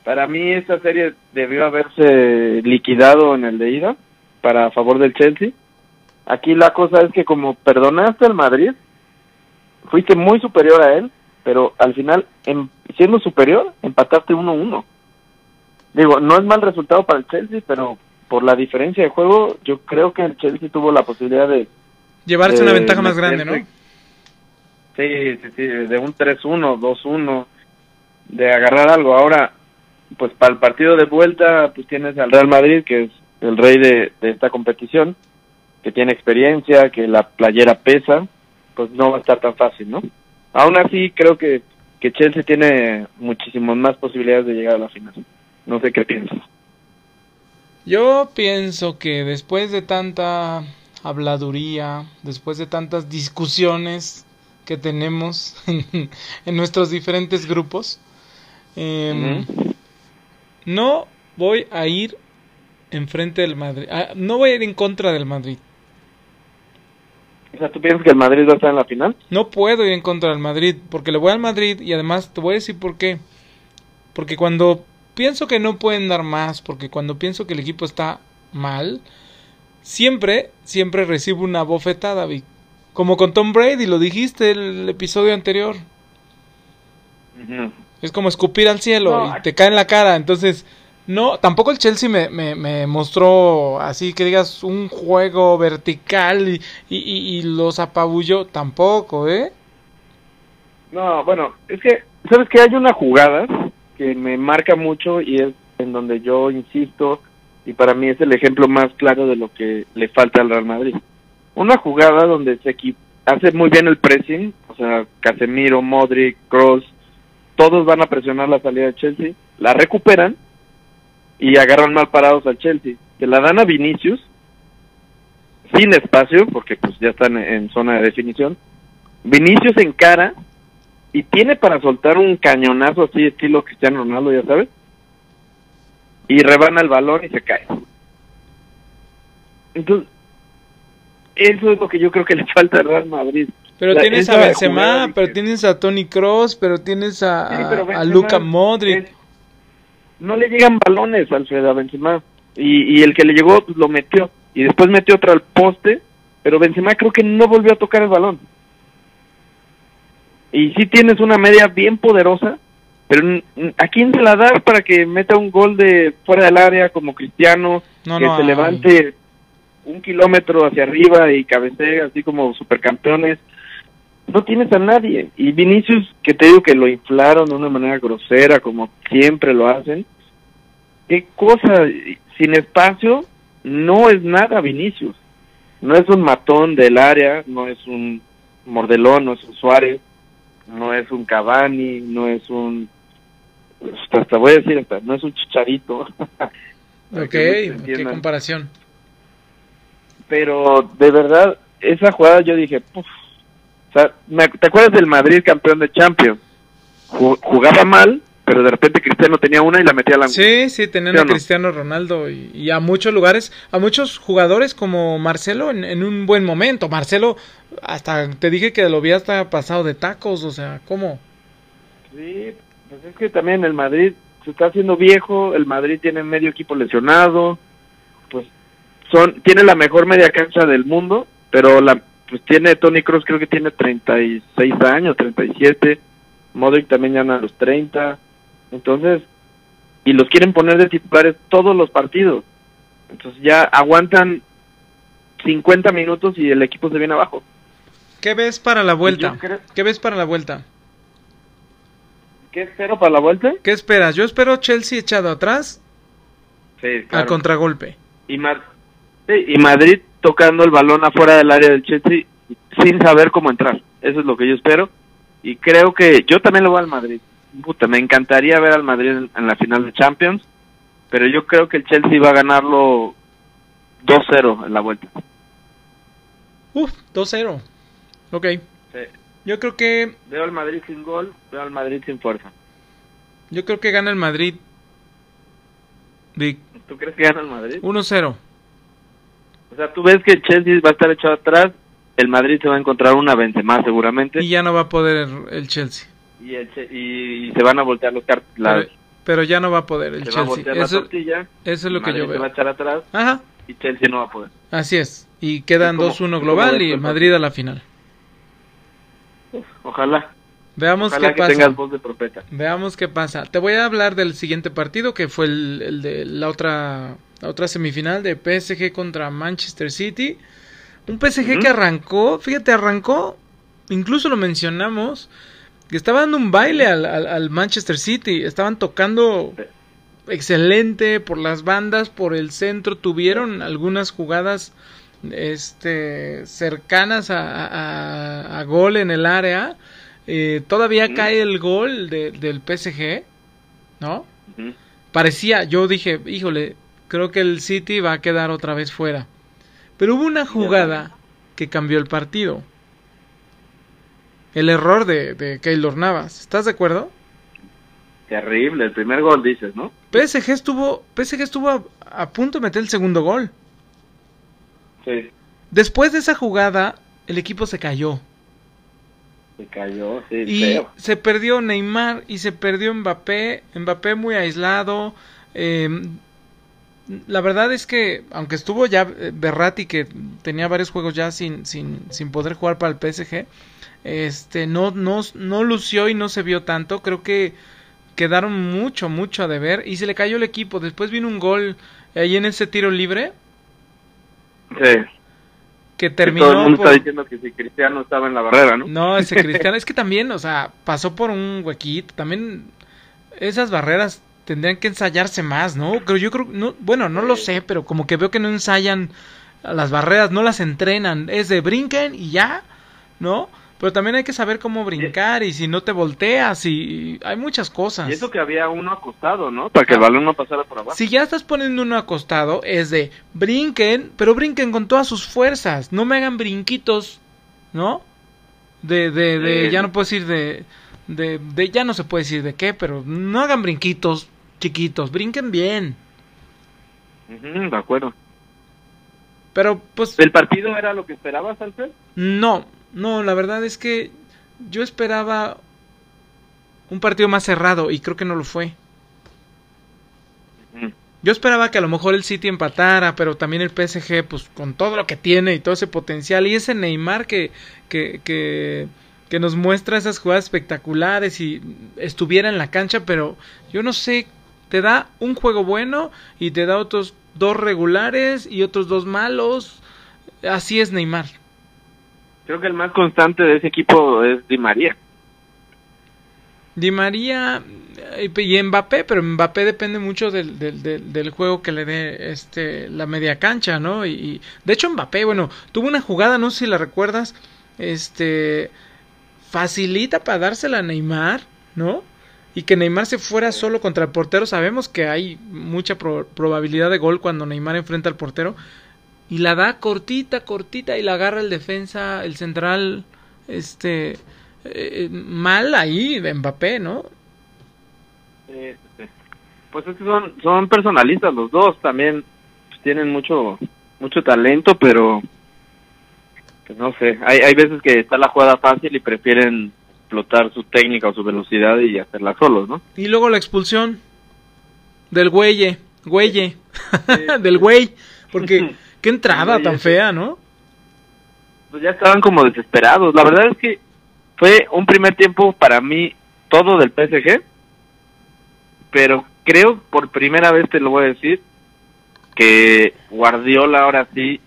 Para mí esta serie debió haberse liquidado en el de ida para favor del Chelsea. Aquí la cosa es que como perdonaste al Madrid, fuiste muy superior a él, pero al final, em, siendo superior, empataste 1-1. Digo, no es mal resultado para el Chelsea, pero por la diferencia de juego, yo creo que el Chelsea tuvo la posibilidad de... Llevarse una ventaja más grande, ¿no? Sí, sí, sí, de un 3-1, 2-1, de agarrar algo. Ahora, pues para el partido de vuelta, pues tienes al Real Madrid, que es el rey de, de esta competición, que tiene experiencia, que la playera pesa, pues no va a estar tan fácil, ¿no? Aún así, creo que, que Chelsea tiene muchísimas más posibilidades de llegar a la final. No sé qué piensas. Yo pienso que después de tanta habladuría, después de tantas discusiones que tenemos en, en nuestros diferentes grupos, Ujú. no voy a ir enfrente del Madrid, ah, no voy a ir en contra del Madrid. O sea, ¿tú piensas que el Madrid va a estar en la final? No puedo ir en contra del Madrid, porque le voy al Madrid y además te voy a decir por qué. Porque cuando pienso que no pueden dar más, porque cuando pienso que el equipo está mal, siempre, siempre recibo una bofetada, Vic. Como con Tom Brady, lo dijiste el episodio anterior. Es como escupir al cielo No, y te cae en la cara. Entonces, no, tampoco el Chelsea me, me, me mostró así que digas un juego vertical y, y, los apabulló. Tampoco, ¿eh? No, bueno, es que, ¿sabes que Hay una jugada que me marca mucho y es en donde yo insisto y para mí es el ejemplo más claro de lo que le falta al Real Madrid. Una jugada donde se hace muy bien el pressing, o sea, Casemiro, Modric, Kroos, todos van a presionar la salida de Chelsea, la recuperan y agarran mal parados al Chelsea. Se la dan a Vinicius sin espacio, porque pues ya están en zona de definición. Vinicius encara y tiene para soltar un cañonazo así estilo Cristiano Ronaldo, ya sabes. Y rebana el balón y se cae. Entonces, eso es lo que yo creo que le falta al Real Madrid. Pero tienes a Benzema, pero tienes a Tony Cross, pero tienes a, Sí, pero a- a Benzema Luka Modric. No le llegan balones, Alfredo, a Benzema. Y, y el que le llegó, pues lo metió. Y después metió otro al poste, pero Benzema creo que no volvió a tocar el balón. Y sí tienes una media bien poderosa, pero ¿a quién se la das para que meta un gol de fuera del área como Cristiano? No, que no se hay. levante un kilómetro hacia arriba y cabecee así como supercampeones. No tienes a nadie. Y Vinicius, que te digo que lo inflaron de una manera grosera, como siempre lo hacen. ¿Qué cosa? Sin espacio, no es nada Vinicius. No es un matón del área, no es un mordelón, no es un Suárez, no es un Cavani, no es un... Hasta, hasta voy a decir, hasta, no es un chicharito. Ok, qué comparación. pero de verdad, esa jugada yo dije, "Puf". O sea, me- ¿te acuerdas del Madrid campeón de Champions? Ju- Jugaba mal, pero de repente Cristiano tenía una y la metía a la Sí, sí, tenían ¿Sí a no? Cristiano Ronaldo y, y a muchos lugares, a muchos jugadores como Marcelo en, en un buen momento. Marcelo, hasta te dije que lo había hasta pasado de tacos, o sea, ¿cómo? Sí, pues es que también el Madrid se está haciendo viejo, el Madrid tiene medio equipo lesionado, pues son tiene la mejor media cancha del mundo, pero la pues tiene Tony Kroos creo que tiene 36 años, 37, Modric también ya anda a los 30, entonces y los quieren poner de titulares todos los partidos. Entonces ya aguantan 50 minutos y el equipo se viene abajo. ¿Qué ves para la vuelta? creo- ¿Qué ves para la vuelta? ¿Qué espero para la vuelta? ¿Qué esperas? Yo espero Chelsea echado atrás Sí, a contragolpe. y, Ma- sí, y Madrid tocando el balón afuera del área del Chelsea sin saber cómo entrar. Eso es lo que yo espero. Y creo que yo también lo voy al Madrid. Puta, me encantaría ver al Madrid en, en la final de Champions, pero yo creo que el Chelsea va a ganarlo 2-0 en la vuelta. Uf, 2-0. Ok. Yo creo que Veo al Madrid sin gol, veo al Madrid sin fuerza. yo creo que gana el Madrid. Vic, ¿Tú crees que gana el Madrid? 1-0. O sea, tú ves que el Chelsea va a estar echado atrás, el Madrid se va a encontrar una Benzema seguramente Y ya no va a poder el Chelsea. y, el Che- y, y se van a voltear los car- las Pero, pero ya no va a poder el Se va a Chelsea. voltear la Eso, tortilla. eso es lo que Madrid yo se va a veo. echar atrás Ajá, y Chelsea no va a poder. así es. Y quedan ¿Y cómo- 2-1 cómo global y Madrid a la final. Ojalá. Veamos Ojalá qué que pasa. tengas voz de profeta. Veamos qué pasa. Te voy a hablar del siguiente partido que fue el, el de la otra, la otra semifinal de PSG contra Manchester City. Un PSG Ujú. que arrancó, fíjate, arrancó, incluso lo mencionamos, que estaba dando un baile al, al- al Manchester City. Estaban tocando excelente por las bandas, por el centro. Tuvieron algunas jugadas este, cercanas a, a- a gol en el área. Eh, todavía cae el gol de- del PSG, ¿no? Ujú. Parecía, yo dije, híjole, creo que el City va a quedar otra vez fuera. Pero hubo una jugada que cambió el partido. El error de, de Keylor Navas. ¿Estás de acuerdo? Terrible, el primer gol dices, ¿no? PSG estuvo, PSG estuvo a, a punto de meter el segundo gol. Sí, Después de esa jugada, el equipo se cayó. se cayó, sí, Y feo. se perdió Neymar y se perdió Mbappé. Mbappé muy aislado. eh, la verdad es que, aunque estuvo ya eh, Berratti, que tenía varios juegos ya sin, sin, sin poder jugar para el PSG, este, no, no, no lució y no se vio tanto. Creo que quedaron mucho, mucho a deber. Y se le cayó el equipo. Después vino un gol ahí en ese tiro libre Sí. que Que terminó. todo el mundo por- está diciendo que si Cristiano estaba en la barrera, ¿no? No, ese Cristiano, es que también, o sea, pasó por un huequito, también esas barreras tendrían que ensayarse más, ¿no? Pero yo creo, no, bueno, no lo sé, pero como que veo que no ensayan las barreras, no las entrenan, es de brinquen y ya, ¿no? Pero también hay que saber cómo brincar y si no te volteas y hay muchas cosas. Y eso que había uno acostado, ¿no? Para que el balón no pasara por abajo. Si ya estás poniendo uno acostado, es de brinquen, pero brinquen con todas sus fuerzas. No me hagan brinquitos, ¿no? De, de, de, Sí. ya no puedo decir de, de, de, ya no se puede decir de qué, pero no hagan brinquitos chiquitos, brinquen bien. De acuerdo. Pero pues ¿El partido era lo que esperabas, Alfred? no, no, la verdad es que yo esperaba un partido más cerrado y creo que no lo fue. Yo esperaba que a lo mejor el City empatara, pero también el PSG, pues con todo lo que tiene y todo ese potencial, y ese Neymar que, que, que, que nos muestra esas jugadas espectaculares y estuviera en la cancha, pero yo no sé, te da un juego bueno y te da otros dos regulares y otros dos malos. Así es Neymar. Creo que el más constante de ese equipo es Di María. Di María eh, y Mbappé, pero Mbappé depende mucho del, del, del, del juego que le dé este la media cancha, ¿no? Y, y- de hecho Mbappé, bueno, tuvo una jugada, no sé si la recuerdas, este facilita para dársela a Neymar, ¿no? Y que Neymar se fuera solo contra el portero, sabemos que hay mucha pro- probabilidad de gol cuando Neymar enfrenta al portero y la da cortita, cortita y la agarra el defensa, el central, este eh, mal ahí de Mbappé, ¿no? Sí, sí. Pues es que son, son personalistas los dos, también tienen mucho mucho talento, pero pues, no sé, hay, hay veces que está la jugada fácil y prefieren explotar su técnica o su velocidad y hacerla solos, ¿no? Y luego la expulsión del güeye, güeye, del güey, porque qué entrada tan fea, ¿no? Pues ya estaban como desesperados. La verdad es que fue un primer tiempo para mí todo del PSG, pero creo por primera vez te lo voy a decir que Guardiola ahora sí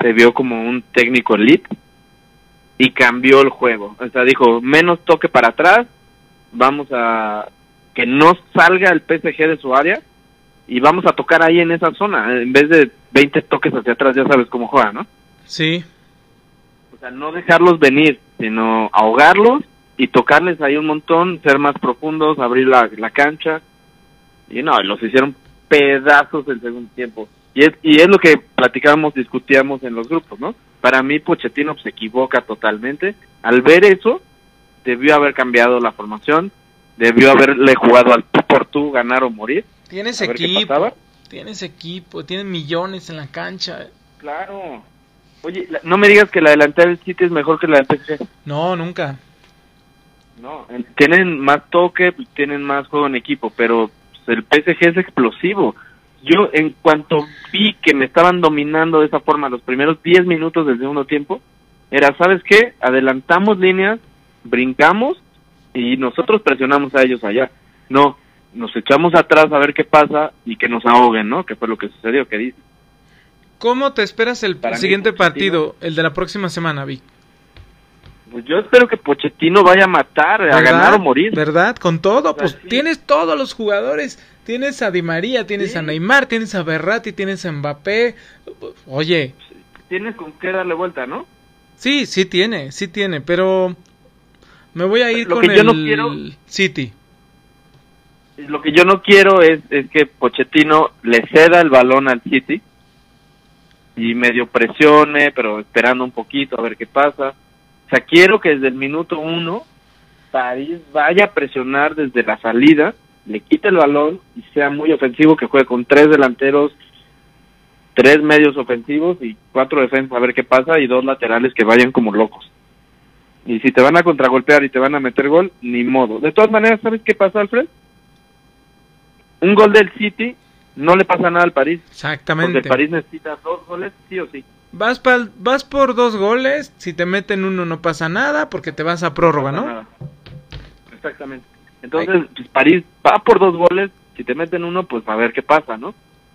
se vio como un técnico elite y cambió el juego. O sea, dijo, menos toque para atrás, vamos a que no salga el PSG de su área y vamos a tocar ahí en esa zona, en vez de 20 toques hacia atrás, ya sabes cómo juega, ¿no? Sí, O sea, no dejarlos venir, sino ahogarlos y tocarles ahí un montón, ser más profundos, abrir la, la cancha. Y no, los hicieron pedazos el segundo tiempo. Y es, y es lo que platicábamos, discutíamos en los grupos, ¿no? Para mí Pochettino se equivoca totalmente. Al ver eso, debió haber cambiado la formación, debió haberle jugado al tú por tú, ganar o morir. tienes equipo, tienes equipo, tienes millones en la cancha. Claro. Oye, la- no me digas que la delantera del City es mejor que la del PSG. No, nunca. No, en- tienen más toque, tienen más juego en equipo, pero el PSG es explosivo. Yo en cuanto vi que me estaban dominando de esa forma los primeros 10 minutos del segundo tiempo, era, ¿sabes qué? Adelantamos líneas, brincamos y nosotros presionamos a ellos allá. No, nos echamos atrás a ver qué pasa y que nos ahoguen, ¿no? Que fue lo que sucedió, que dice. ¿Cómo te esperas el Para siguiente partido, el de la próxima semana, Vic? Pues yo espero que Pochettino vaya a matar, a ganar o morir. ¿Verdad? Con todo, O sea, pues sí. tienes todos los jugadores. Tienes a Di María, tienes Sí. a Neymar, tienes a Berratti, tienes a Mbappé. Oye, Tienes con qué darle vuelta, ¿no? sí, sí tiene, sí tiene, pero me voy a ir Lo con que yo el no quiero- City. Lo que yo no quiero es, es que Pochettino le ceda el balón al City y medio presione, pero esperando un poquito a ver qué pasa. O sea, quiero que desde el minuto uno París vaya a presionar desde la salida, le quite el balón y sea muy ofensivo, que juegue con tres delanteros, tres medios ofensivos y cuatro defensas a ver qué pasa y dos laterales que vayan como locos. Y si te van a contragolpear y te van a meter gol, ni modo. De todas maneras, ¿sabes qué pasa, Alfred? Un gol del City no le pasa nada al París. Porque Exactamente. el París necesita dos goles, sí o sí. Vas, vas por dos goles, si te meten uno no pasa nada porque te vas a prórroga, ¿no? nada. Exactamente. Entonces, pues, París va por dos goles, si te meten uno, pues a ver qué pasa, ¿no?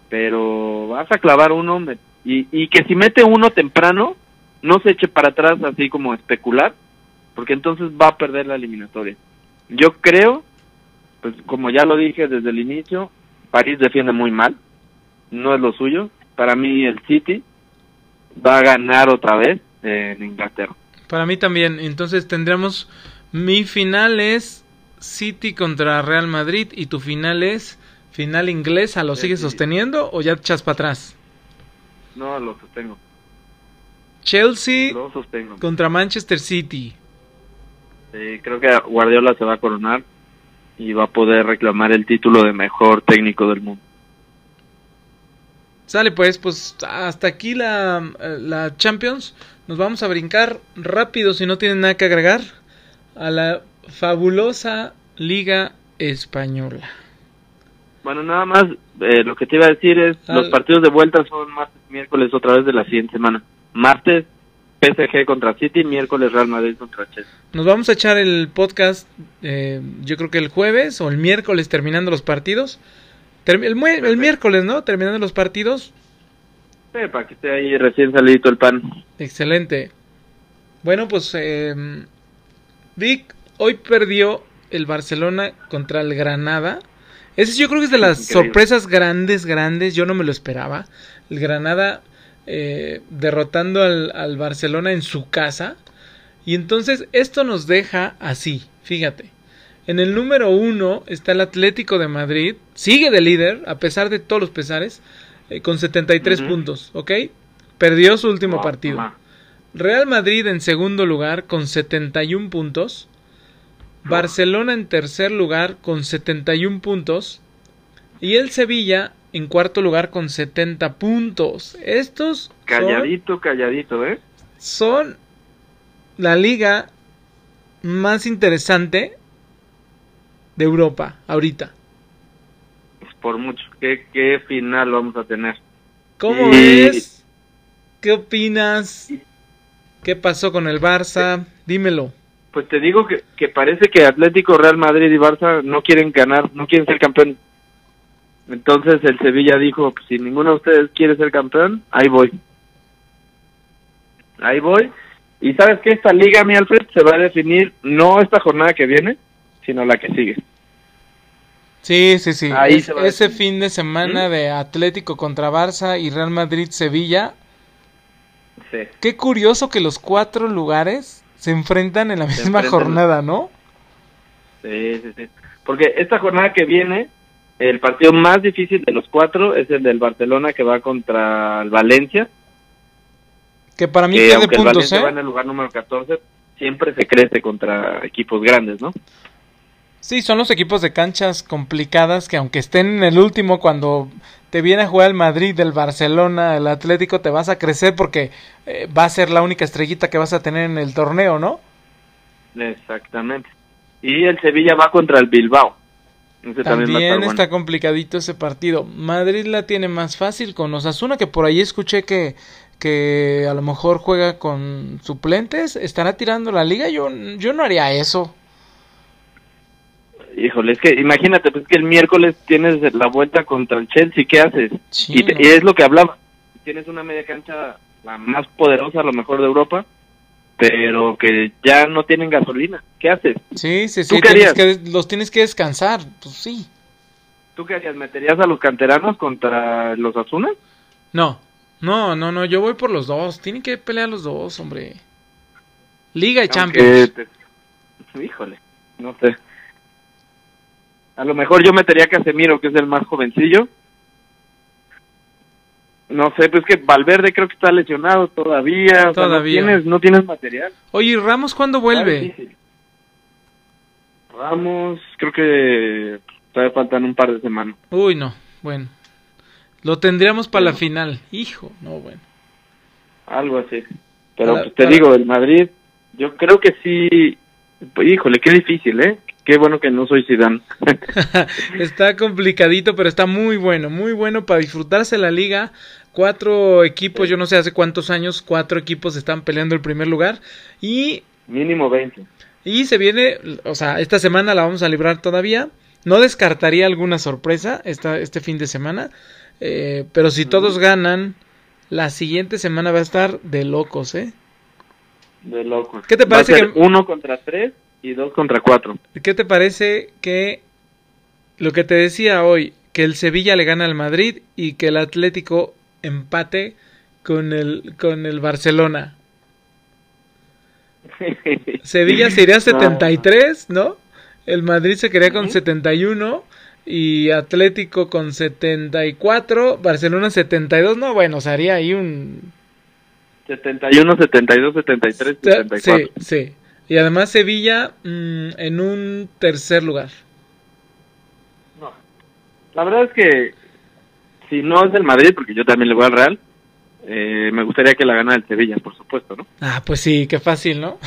Pero vas a clavar uno y, y que si mete uno temprano, no se eche para atrás así como especular, porque entonces va a perder la eliminatoria. Yo creo, pues como ya lo dije desde el inicio, París defiende muy mal, no es lo suyo. Para mí el City va a ganar otra vez en Inglaterra. Para mí también. Entonces tendremos mi final es City contra Real Madrid y tu final es final inglesa. ¿Lo Sí, sigues sí. sosteniendo o ya te echas para atrás? No, lo sostengo. Chelsea Lo sostengo. contra Manchester City. Eh, creo que Guardiola se va a coronar y va a poder reclamar el título de mejor técnico del mundo. Sale pues, pues hasta aquí la, la Champions. Nos vamos a brincar rápido si no tienen nada que agregar a la fabulosa Liga Española. Bueno, nada más, eh, lo que te iba a decir es, Al- los partidos de vuelta son martes miércoles otra vez de la siguiente semana. Martes, PSG contra City, miércoles Real Madrid contra Chelsea. Nos vamos a echar el podcast, eh, yo creo que el jueves o el miércoles terminando los partidos. Termi- el, miércoles, ¿no? Terminando los partidos. Sí, para que esté ahí recién salido el pan. Excelente. Bueno, pues eh, Vic, hoy perdió el Barcelona contra el Granada. Ese yo creo que es de las Increíble. sorpresas grandes, grandes. Yo no me lo esperaba. El Granada eh, derrotando al, al Barcelona en su casa. Y entonces esto nos deja así, fíjate. En el número uno está el Atlético de Madrid. Sigue de líder, a pesar de todos los pesares, eh, con 73 Ujú. puntos, ¿ok? Perdió su último Wow, partido. mamá. Real Madrid en segundo lugar con 71 puntos. Barcelona en tercer lugar con 71 puntos. Y el Sevilla en cuarto lugar con 70 puntos. Estos son, Calladito, calladito, ¿eh? son la liga más interesante de Europa ahorita. Pues por mucho. ¿Qué, qué final vamos a tener? ¿Cómo ves? ¿Qué opinas? ¿Qué pasó con el Barça? Dímelo. Pues te digo que, que parece que Atlético, Real Madrid y Barça no quieren ganar, no quieren ser campeón. Entonces el Sevilla dijo, pues, si ninguno de ustedes quiere ser campeón, ahí voy. Ahí voy. Y sabes que esta liga, mi Alfred, se va a definir no esta jornada que viene, sino la que sigue. Sí, sí, sí. Ahí Es- ese fin de semana ¿Mm? de Atlético contra Barça y Real Madrid-Sevilla. Sí. Qué curioso que los cuatro lugares se enfrentan en la misma jornada, ¿no? Sí, sí, sí. Porque esta jornada que viene, el partido más difícil de los cuatro es el del Barcelona que va contra el Valencia. Que para mí que pierde aunque el puntos, Valencia va ¿eh? en el lugar número 14, siempre se crece contra equipos grandes, ¿no? Sí, son los equipos de canchas complicadas que aunque estén en el último cuando te viene a jugar el Madrid, el Barcelona, el Atlético, te vas a crecer porque eh, va a ser la única estrellita que vas a tener en el torneo, ¿no? Exactamente. Y el Sevilla va contra el Bilbao. Ese También, bueno. está complicadito ese partido. Madrid la tiene más fácil con Osasuna, que por ahí escuché que, que a lo mejor juega con suplentes. ¿Estará tirando la liga? Yo, yo no haría eso. Híjole, es que imagínate, pues que el miércoles tienes la vuelta contra el Chelsea, ¿qué haces? Sí, y, te- y es lo que hablaba. Tienes una media cancha la más poderosa, a lo mejor de Europa, pero que ya no tienen gasolina. ¿Qué haces? Sí, sí, ¿Tú sí. qué tienes que- los tienes que descansar. Pues sí. ¿Tú qué harías? ¿Meterías a los canteranos contra los Azunas? No, no, no, no. Yo voy por los dos. Tienen que pelear los dos, hombre. Liga y Champions. Híjole, no sé. A lo mejor yo metería a Casemiro, que es el más jovencillo. No sé, pues que Valverde creo que está lesionado todavía. o sea, Todavía. no, tienes, no tienes material. Oye, ¿y Ramos cuándo vuelve? Ramos, creo que todavía faltan un par de semanas. Uy, no. Bueno. Lo tendríamos para la final. Hijo, no, bueno. Algo así. Pero Para- pues, te para- digo, el Madrid, yo creo que sí. Pues, híjole, qué difícil, ¿eh? Qué bueno que no soy Zidane. está complicadito, pero está muy bueno, muy bueno para disfrutarse la liga. Cuatro equipos, yo no sé hace cuántos años, cuatro equipos están peleando el primer lugar. Y, Mínimo 20. y se viene, o sea, esta semana la vamos a librar todavía. No descartaría alguna sorpresa esta, este fin de semana. eh, pero si todos ganan, la siguiente semana va a estar de locos, ¿eh? De locos. ¿Qué te Va a parece ser que- uno contra tres y dos contra cuatro? ¿Qué te parece que lo que te decía hoy, que el Sevilla le gana al Madrid y que el Atlético empate con el con el Barcelona? Sevilla se iría a 73, ¿no? El Madrid se quedaría con Ujú. 71 y Atlético con 74, Barcelona 72, no, bueno, se haría ahí un 71, 72, 73, 74. Sí, sí. Y además Sevilla mm, en un tercer lugar. No. La verdad es que si no es el Madrid, porque yo también le voy al Real, eh, me gustaría que la gana el Sevilla, por supuesto, ¿no? Ah, pues sí, qué fácil, ¿no?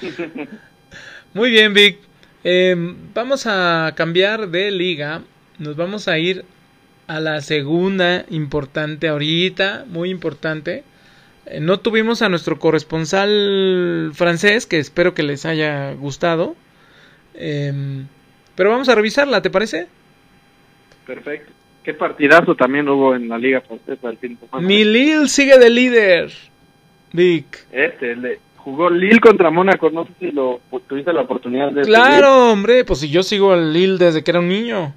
Muy bien, Vic. Eh, vamos a cambiar de liga. Nos vamos a ir a la segunda importante ahorita, muy importante. No tuvimos a nuestro corresponsal francés, que espero que les haya gustado. Em, pero vamos a revisarla, ¿te parece? Perfecto. Qué partidazo también hubo en la Liga Francesa el fin de semana. Mi Lille sigue de líder. Vic. Este, jugó Lille contra Mónaco, no sé si lo tuviste la oportunidad de seguir. Claro, hombre, pues si yo sigo al Lille desde que era un niño.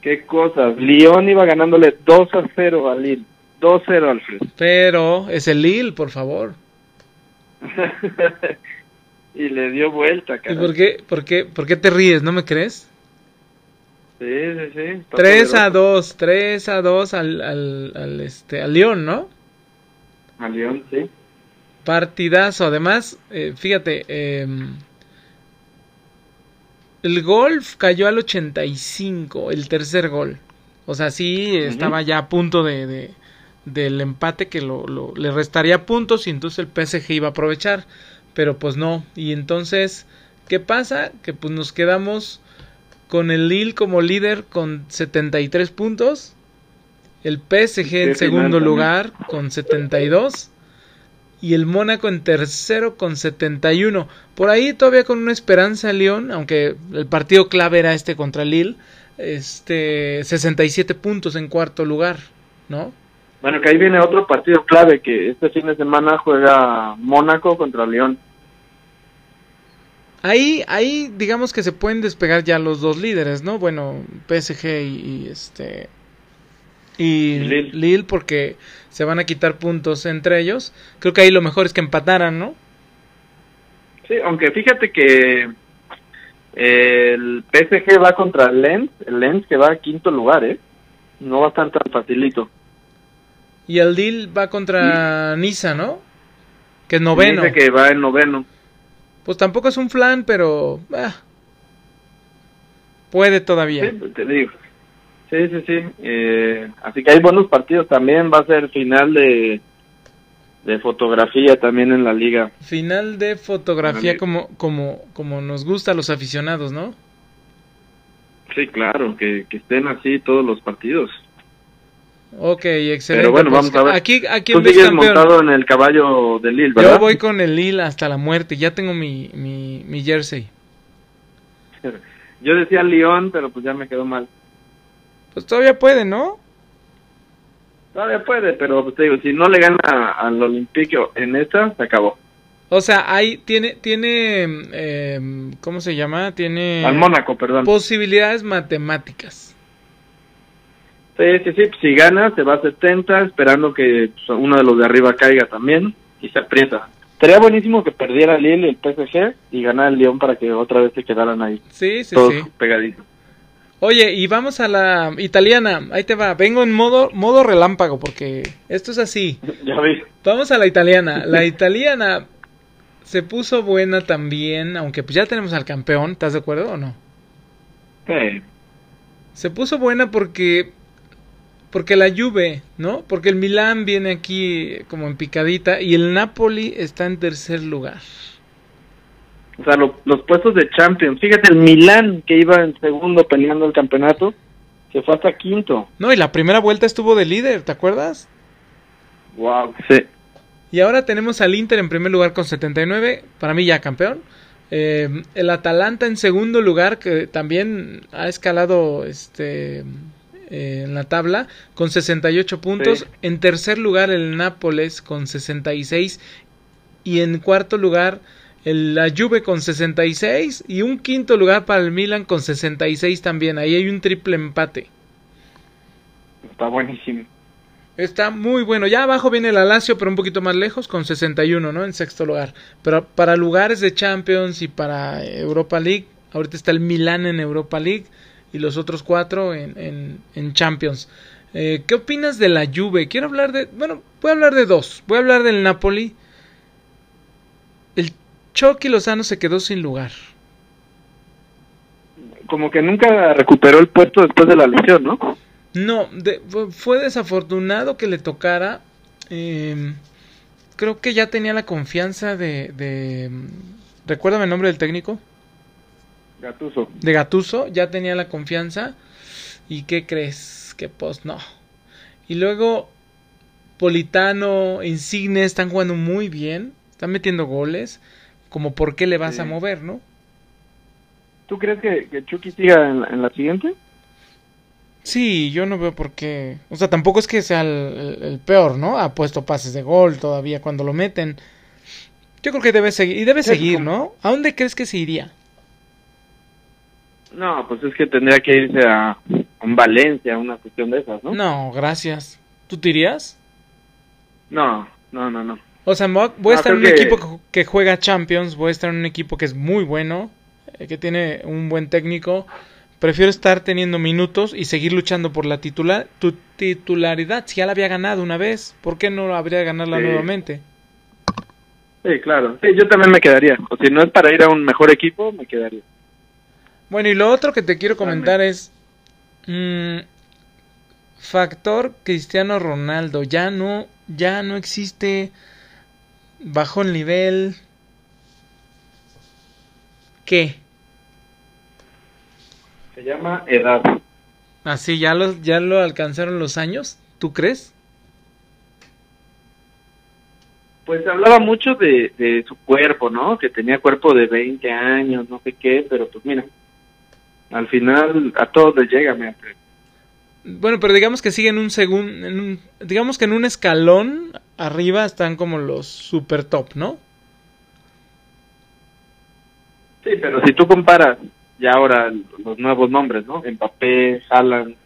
Qué cosas. Lyon iba ganándole 2 a 0 a Lille. 2-0, Alfred. Pero es el Lille, por favor. y le dio vuelta, ¿Y caray. por qué, por qué, por qué te ríes? ¿No me crees? Sí, sí, sí. está 3 a poderoso. 2, 3 a 2 al, al, al, este, al León, ¿no? A Lyon, sí. Partidazo. Además, eh, fíjate, eh, el golf cayó al 85, el tercer gol. O sea, sí, estaba ya a punto de, de- del empate que lo, lo- le restaría puntos y entonces el PSG iba a aprovechar. Pero pues no. Y entonces, ¿qué pasa? Que pues nos quedamos con el Lille como líder con 73 puntos. El PSG en segundo lugar con 72 y el Mónaco en tercero con 71. Por ahí todavía con una esperanza León, aunque el partido clave era este contra Lille, este 67 puntos en cuarto lugar, ¿no? Bueno, que ahí viene otro partido clave que este fin de semana juega Mónaco contra León. Ahí, ahí digamos que se pueden despegar ya los dos líderes, ¿no? Bueno, PSG y, y este y Lille. Lille porque se van a quitar puntos entre ellos. Creo que ahí lo mejor es que empataran, ¿no? Sí, aunque fíjate que el PSG va contra el Lens, el Lens que va a quinto lugar, ¿eh? No va a estar tan facilito. Y el Lille va contra Niza, ¿no? Que es noveno. Dice que va en noveno. Pues tampoco es un flan, pero ah, puede todavía. Sí, pues, te digo. Sí, sí, sí. Eh, así que hay buenos partidos también. Va a ser final de, de fotografía también en la liga. Final de fotografía como como como nos gusta a los aficionados, ¿no? Sí, claro, que, que estén así todos los partidos. Ok, excelente. Pero bueno, Pues, vamos a ver. Aquí, aquí Tú sigues montado en el caballo de Lille, ¿verdad? Yo voy con el Lille hasta la muerte. Ya tengo mi, mi, mi jersey. Yo decía León, pero pues ya me quedó mal. Pues todavía puede, ¿no? Todavía puede, pero pues te digo, si no le gana al Olympique en esta, se acabó. O sea, ahí tiene, tiene, eh, ¿cómo se llama? Tiene Al Mónaco, perdón. posibilidades matemáticas. Sí, sí, sí, si gana se va a 70, esperando que pues, uno de los de arriba caiga también y se aprieta. Sería buenísimo que perdiera el Lille y el PSG y ganara el León para que otra vez se quedaran ahí, Sí, sí, todos sí. pegaditos. Oye, y vamos a la italiana. Ahí te va. Vengo en modo, modo relámpago porque esto es así. Ya vi. Vamos a la italiana. La italiana se puso buena también, aunque pues ya tenemos al campeón. ¿Estás de acuerdo o no? Sí. Se puso buena porque porque la Juve, ¿no? Porque el Milán viene aquí como en picadita y el Napoli está en tercer lugar. O sea, lo- los puestos de Champions. Fíjate, el Milán, que iba en segundo peleando el campeonato, se fue hasta quinto. No, y la primera vuelta estuvo de líder, ¿te acuerdas? Wow. Sí. Y ahora tenemos al Inter en primer lugar con 79, para mí ya campeón. Eh, el Atalanta en segundo lugar, que también ha escalado este eh, en la tabla, con 68 puntos. Sí. En tercer lugar el Nápoles con 66. Y en cuarto lugar el, la Juve con 66. Y un quinto lugar para el Milan con 66 también. Ahí hay un triple empate. Está buenísimo. Está muy bueno. Ya abajo viene el Lazio, pero un poquito más lejos, con 61, ¿no? En sexto lugar. Pero para lugares de Champions y para Europa League, ahorita está el Milan en Europa League y los otros cuatro en, en, en Champions. Eh, ¿Qué opinas de la Juve? Quiero hablar de... Bueno, voy a hablar de dos. Voy a hablar del Napoli. El Chucky Lozano se quedó sin lugar. Como que nunca recuperó el puesto después de la lesión, ¿no? No, de- fue- fue desafortunado que le tocara. eh, creo que ya tenía la confianza de, de. Recuérdame el nombre del técnico. Gatuso. De Gatuso. Ya tenía la confianza. ¿Y qué crees? Que pues no. Y luego. Politano, Insigne están jugando muy bien. Están metiendo goles. Como por qué le vas Sí. a mover, ¿no? ¿Tú crees que, que Chucky siga en, la- en la siguiente? Sí, yo no veo por qué. O sea, tampoco es que sea el, el- el peor, ¿no? Ha puesto pases de gol todavía cuando lo meten. Yo creo que debe seguir. Y debe seguir, ¿no? ¿A dónde crees que se iría? No, pues es que tendría que irse a, un Valencia, una cuestión de esas, ¿no? No, gracias. ¿Tú te irías? No, no, no, no. O sea, voy a No, estar en un que- equipo que, ju- que juega Champions. Voy a estar en un equipo que es muy bueno. eh, que tiene un buen técnico. Prefiero estar teniendo minutos y seguir luchando por la titular, tu titularidad. Si ya la había ganado una vez, ¿por qué no habría de ganarla Sí. nuevamente? Sí, claro. Sí, yo también me quedaría. O si no es para ir a un mejor equipo, me quedaría. Bueno, y lo otro que te quiero comentar es mm, factor Cristiano Ronaldo. Ya no, ya no existe bajo el nivel. ¿Qué? Se llama edad. Así ya lo, ya lo alcanzaron los años. ¿Tú crees? Pues hablaba mucho de, de su cuerpo, ¿no? Que tenía cuerpo de 20 años, no sé qué, pero pues mira, al final a todos les llega, mira. Bueno, pero digamos que siguen un segundo, digamos que en un escalón arriba están como los super top, ¿no? Sí, pero si tú comparas ya ahora los nuevos nombres, ¿no? Mbappé, Haaland.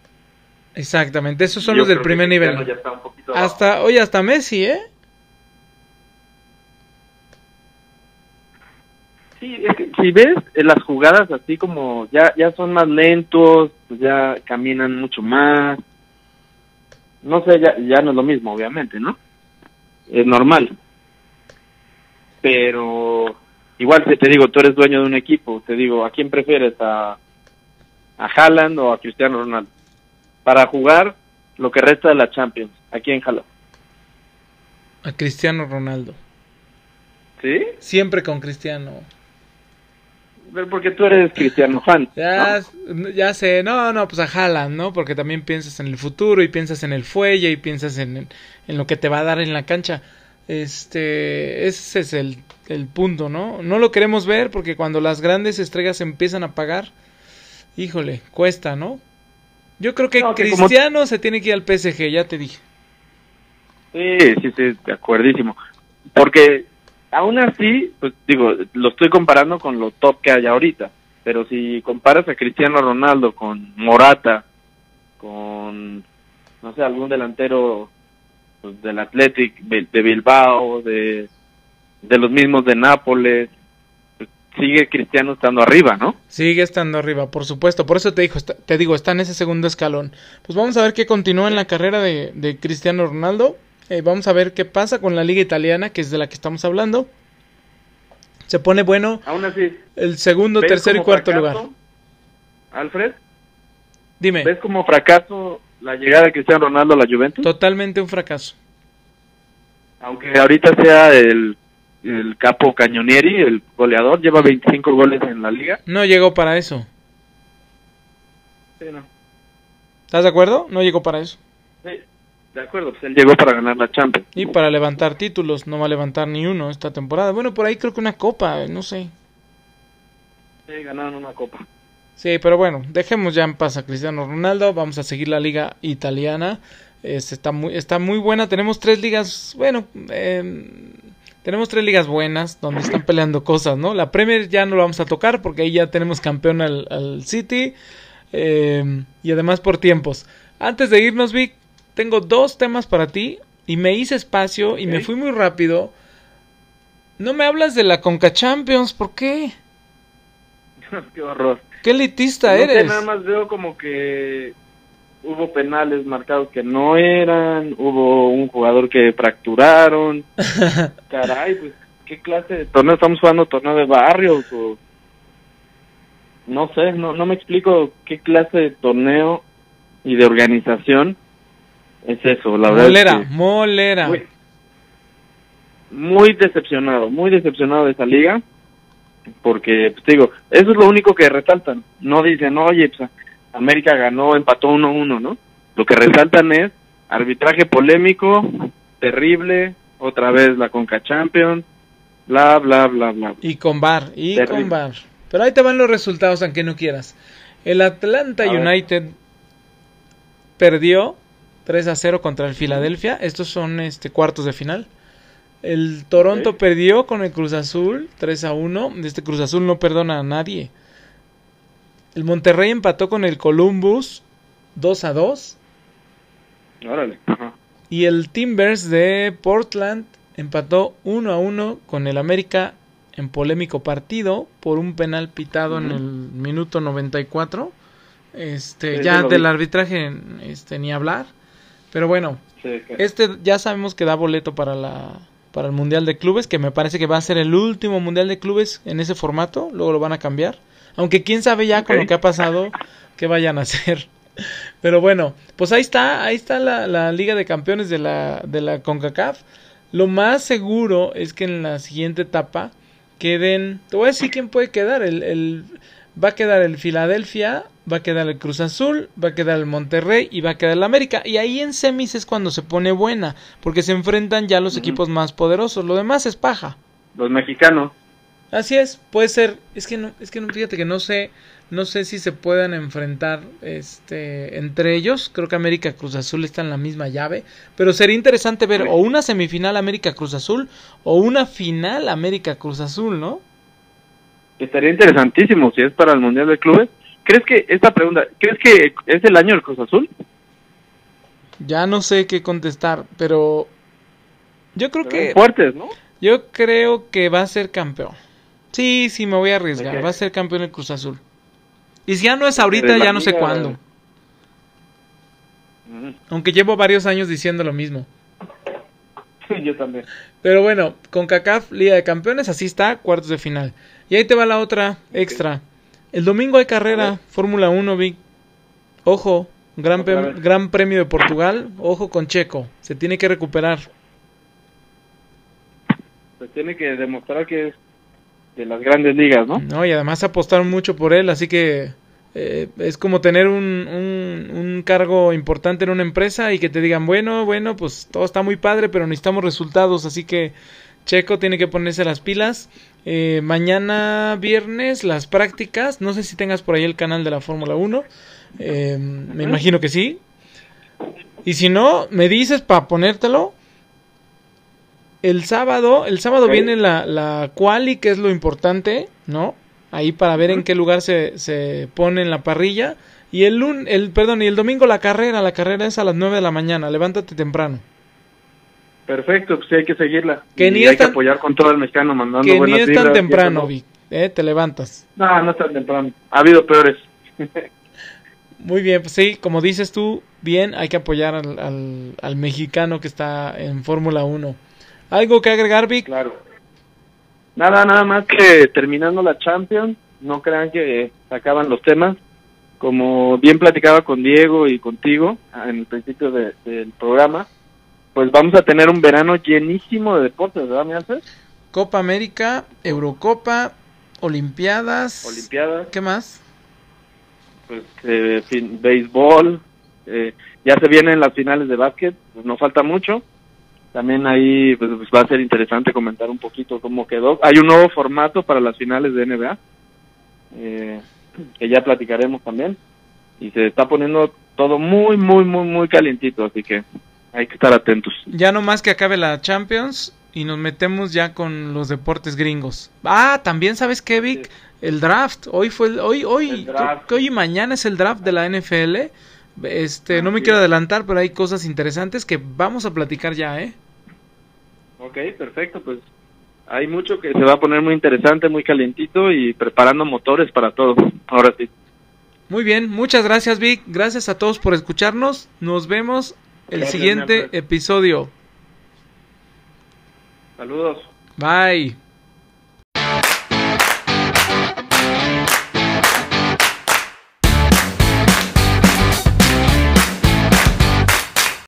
Exactamente, esos son yo los del primer nivel. ya está un poquito abajo. Hasta, oye, hasta Messi, ¿eh? Sí, es que si ves eh, las jugadas así como ya ya son más lentos, pues ya caminan mucho más. No sé, ya, ya no es lo mismo, obviamente, ¿no? Es normal. Pero igual si te digo, tú eres dueño de un equipo, te digo, ¿a quién prefieres? ¿A, a Haaland o a Cristiano Ronaldo? Para jugar lo que resta de la Champions, ¿a quién jala? A Cristiano Ronaldo. ¿Sí? Siempre con Cristiano. Pero porque tú eres cristiano fan. Ya, ¿no? ya sé, no, no, pues a Haaland, ¿no? Porque también piensas en el futuro y piensas en el fuelle y piensas en, en lo que te va a dar en la cancha. Este, ese es el, el punto, ¿no? No lo queremos ver porque cuando las grandes estrellas empiezan a pagar, híjole, cuesta, ¿no? Yo creo que No, que como- Cristiano se tiene que ir al PSG, ya te dije. Sí, sí, sí, de acuerdísimo. Porque aún así, pues digo, lo estoy comparando con lo top que hay ahorita. Pero si comparas a Cristiano Ronaldo con Morata, con, no sé, algún delantero pues, del Athletic de, Bilbao, de, los mismos de Nápoles, pues, sigue Cristiano estando arriba, ¿no? Sigue estando arriba, por supuesto. Por eso te, dijo, está- te digo, está en ese segundo escalón. Pues vamos a ver qué continúa en la carrera de Cristiano Ronaldo. Eh, vamos a ver qué pasa con la liga italiana, que es de la que estamos hablando. Se pone bueno Aún así, el segundo, ¿ves tercero y cuarto fracaso, lugar. Alfred, Dime, ¿ves como fracaso la llegada de Cristiano Ronaldo a la Juventus? totalmente un fracaso. aunque ahorita sea el, el capo Cañonieri, el goleador, lleva 25 goles en la liga. No llegó para eso. Sí, no. ¿Estás de acuerdo? No llegó para eso. De acuerdo, pues él llegó para ganar la Champions. Y para levantar títulos, no va a levantar ni uno esta temporada. Bueno, por ahí creo que una copa, no sé. Sí, ganaron una copa. Sí, pero bueno, dejemos ya en paz a Cristiano Ronaldo. Vamos a seguir la liga italiana. Este, está, muy, está muy buena. Tenemos tres ligas, bueno, eh, tenemos tres ligas buenas donde están peleando cosas, ¿no? La Premier ya no lo vamos a tocar porque ahí ya tenemos campeón al, al City. eh, y además por tiempos. Antes de irnos, Vic, tengo dos temas para ti. Y me hice espacio y me fui muy rápido. No me hablas de la Conca Champions, ¿por qué? Qué horror. ¿Qué elitista No sé, eres? nada más veo como que hubo penales marcados que no eran, hubo un jugador que fracturaron. Caray, pues, ¿qué clase de torneo estamos jugando? ¿Torneo de barrios o...? No sé, no, no me explico qué clase de torneo y de organización es eso, la verdad. es Molera, que- molera. Muy, muy decepcionado, muy decepcionado de esa liga, porque, pues, digo, eso es lo único que resaltan. No dicen, oye, pues, América ganó, empató 1-1, ¿no? Lo que resaltan es arbitraje polémico, terrible, otra vez la Conca Champions, bla, bla, bla, bla. Y con bar, y Terrible. con bar. Pero ahí te van los resultados, aunque no quieras. El Atlanta A ver. United perdió 3 a 0 contra el Philadelphia. Estos son este cuartos de final. El Toronto perdió con el Cruz Azul 3 a 1. Este Cruz Azul no perdona a nadie. El Monterrey empató con el Columbus 2 a 2. Órale. Ajá. Y el Timbers de Portland empató 1 a 1 con el América en polémico partido por un penal pitado en Ujú. el minuto 94. Este, Sí, ya del vi. arbitraje este ni hablar. Pero bueno, Sí, que- este ya sabemos que da boleto para la para el Mundial de Clubes, que me parece que va a ser el último Mundial de Clubes en ese formato, luego lo van a cambiar. Aunque quién sabe ya con lo que ha pasado que vayan a hacer. Pero bueno, pues ahí está, ahí está la, la Liga de Campeones de la, de la CONCACAF. Lo más seguro es que en la siguiente etapa queden, te voy a decir quién puede quedar, el, el- va a quedar el Filadelfia, va a quedar el Cruz Azul, va a quedar el Monterrey y va a quedar el América. Y ahí en semis es cuando se pone buena, porque se enfrentan ya los equipos más poderosos, lo demás es paja. Los mexicanos. Así es, puede ser, es que no, es que no, fíjate que no sé, no sé si se puedan enfrentar este entre ellos, creo que América Cruz Azul está en la misma llave, pero sería interesante ver o una semifinal América Cruz Azul o una final América Cruz Azul, ¿no? Estaría interesantísimo si es para el Mundial de Clubes. ¿Crees que, esta pregunta, ¿crees que es el año del Cruz Azul? Ya no sé qué contestar, pero yo creo que fuertes, ¿no? yo creo que va a ser campeón. Sí, sí, me voy a arriesgar, va a ser campeón el Cruz Azul. Y si ya no es ahorita, ya no sé cuándo. Mm. Aunque llevo varios años diciendo lo mismo. Yo también. Pero bueno, con CACAF, Liga de Campeones, así está, cuartos de final. Y ahí te va la otra extra. El domingo hay carrera. Fórmula 1, Vic. Ojo, gran, gran Premio de Portugal. Ojo con Checo, se tiene que recuperar. Se tiene que demostrar que es de las grandes ligas, ¿no? No, y además apostaron mucho por él, así que eh, es como tener un, un, un, cargo importante en una empresa y que te digan, bueno, bueno, pues todo está muy padre, pero necesitamos resultados, así que Checo tiene que ponerse las pilas. Eh, mañana viernes las prácticas, no sé si tengas por ahí el canal de la Fórmula 1, eh, me imagino que sí. Y si no, me dices para ponértelo. El sábado, el sábado viene la, la quali, que es lo importante, ¿no? Ahí para ver en qué lugar se, se pone en la parrilla. Y el, el, perdón, y el domingo la carrera, la carrera es a las 9 de la mañana, levántate temprano. Perfecto, pues sí hay que seguirla. Que y ni hay es tan- que apoyar con todo el mexicano mandando Que ni buenas es tan temprano, Vic, ¿eh? Te levantas. No, no es tan temprano. Ha habido peores. Muy bien, pues sí, como dices tú, bien, hay que apoyar al, al, al mexicano que está en Fórmula 1. ¿Algo que agregar, Vic? Claro. Nada, nada más que terminando la Champions, no crean que se acaban los temas. Como bien platicaba con Diego y contigo en el principio de- del programa, pues vamos a tener un verano llenísimo de deportes, ¿verdad, mi Alfred? Copa América, Eurocopa, Olimpiadas. Olimpiadas, ¿Qué más? pues eh, fin- béisbol, eh, ya se vienen las finales de básquet, pues no falta mucho. También ahí pues, pues, va a ser interesante comentar un poquito cómo quedó. Hay un nuevo formato para las finales de NBA, eh, que ya platicaremos también. Y se está poniendo todo muy, muy, muy, muy calientito, así que hay que estar atentos. Ya no más que acabe la Champions y nos metemos ya con los deportes gringos. Ah, también sabes qué, Vic, el draft. Hoy fue el, hoy hoy El hoy y mañana es el draft de la NFL. Este, no me quiero adelantar, pero hay cosas interesantes que vamos a platicar ya, ¿eh? Ok, perfecto, pues hay mucho que se va a poner muy interesante, muy calientito y preparando motores para todo. Ahora sí. Muy bien, muchas gracias, Vic. Gracias a todos por escucharnos. Nos vemos el Gracias, siguiente episodio. Saludos. Bye.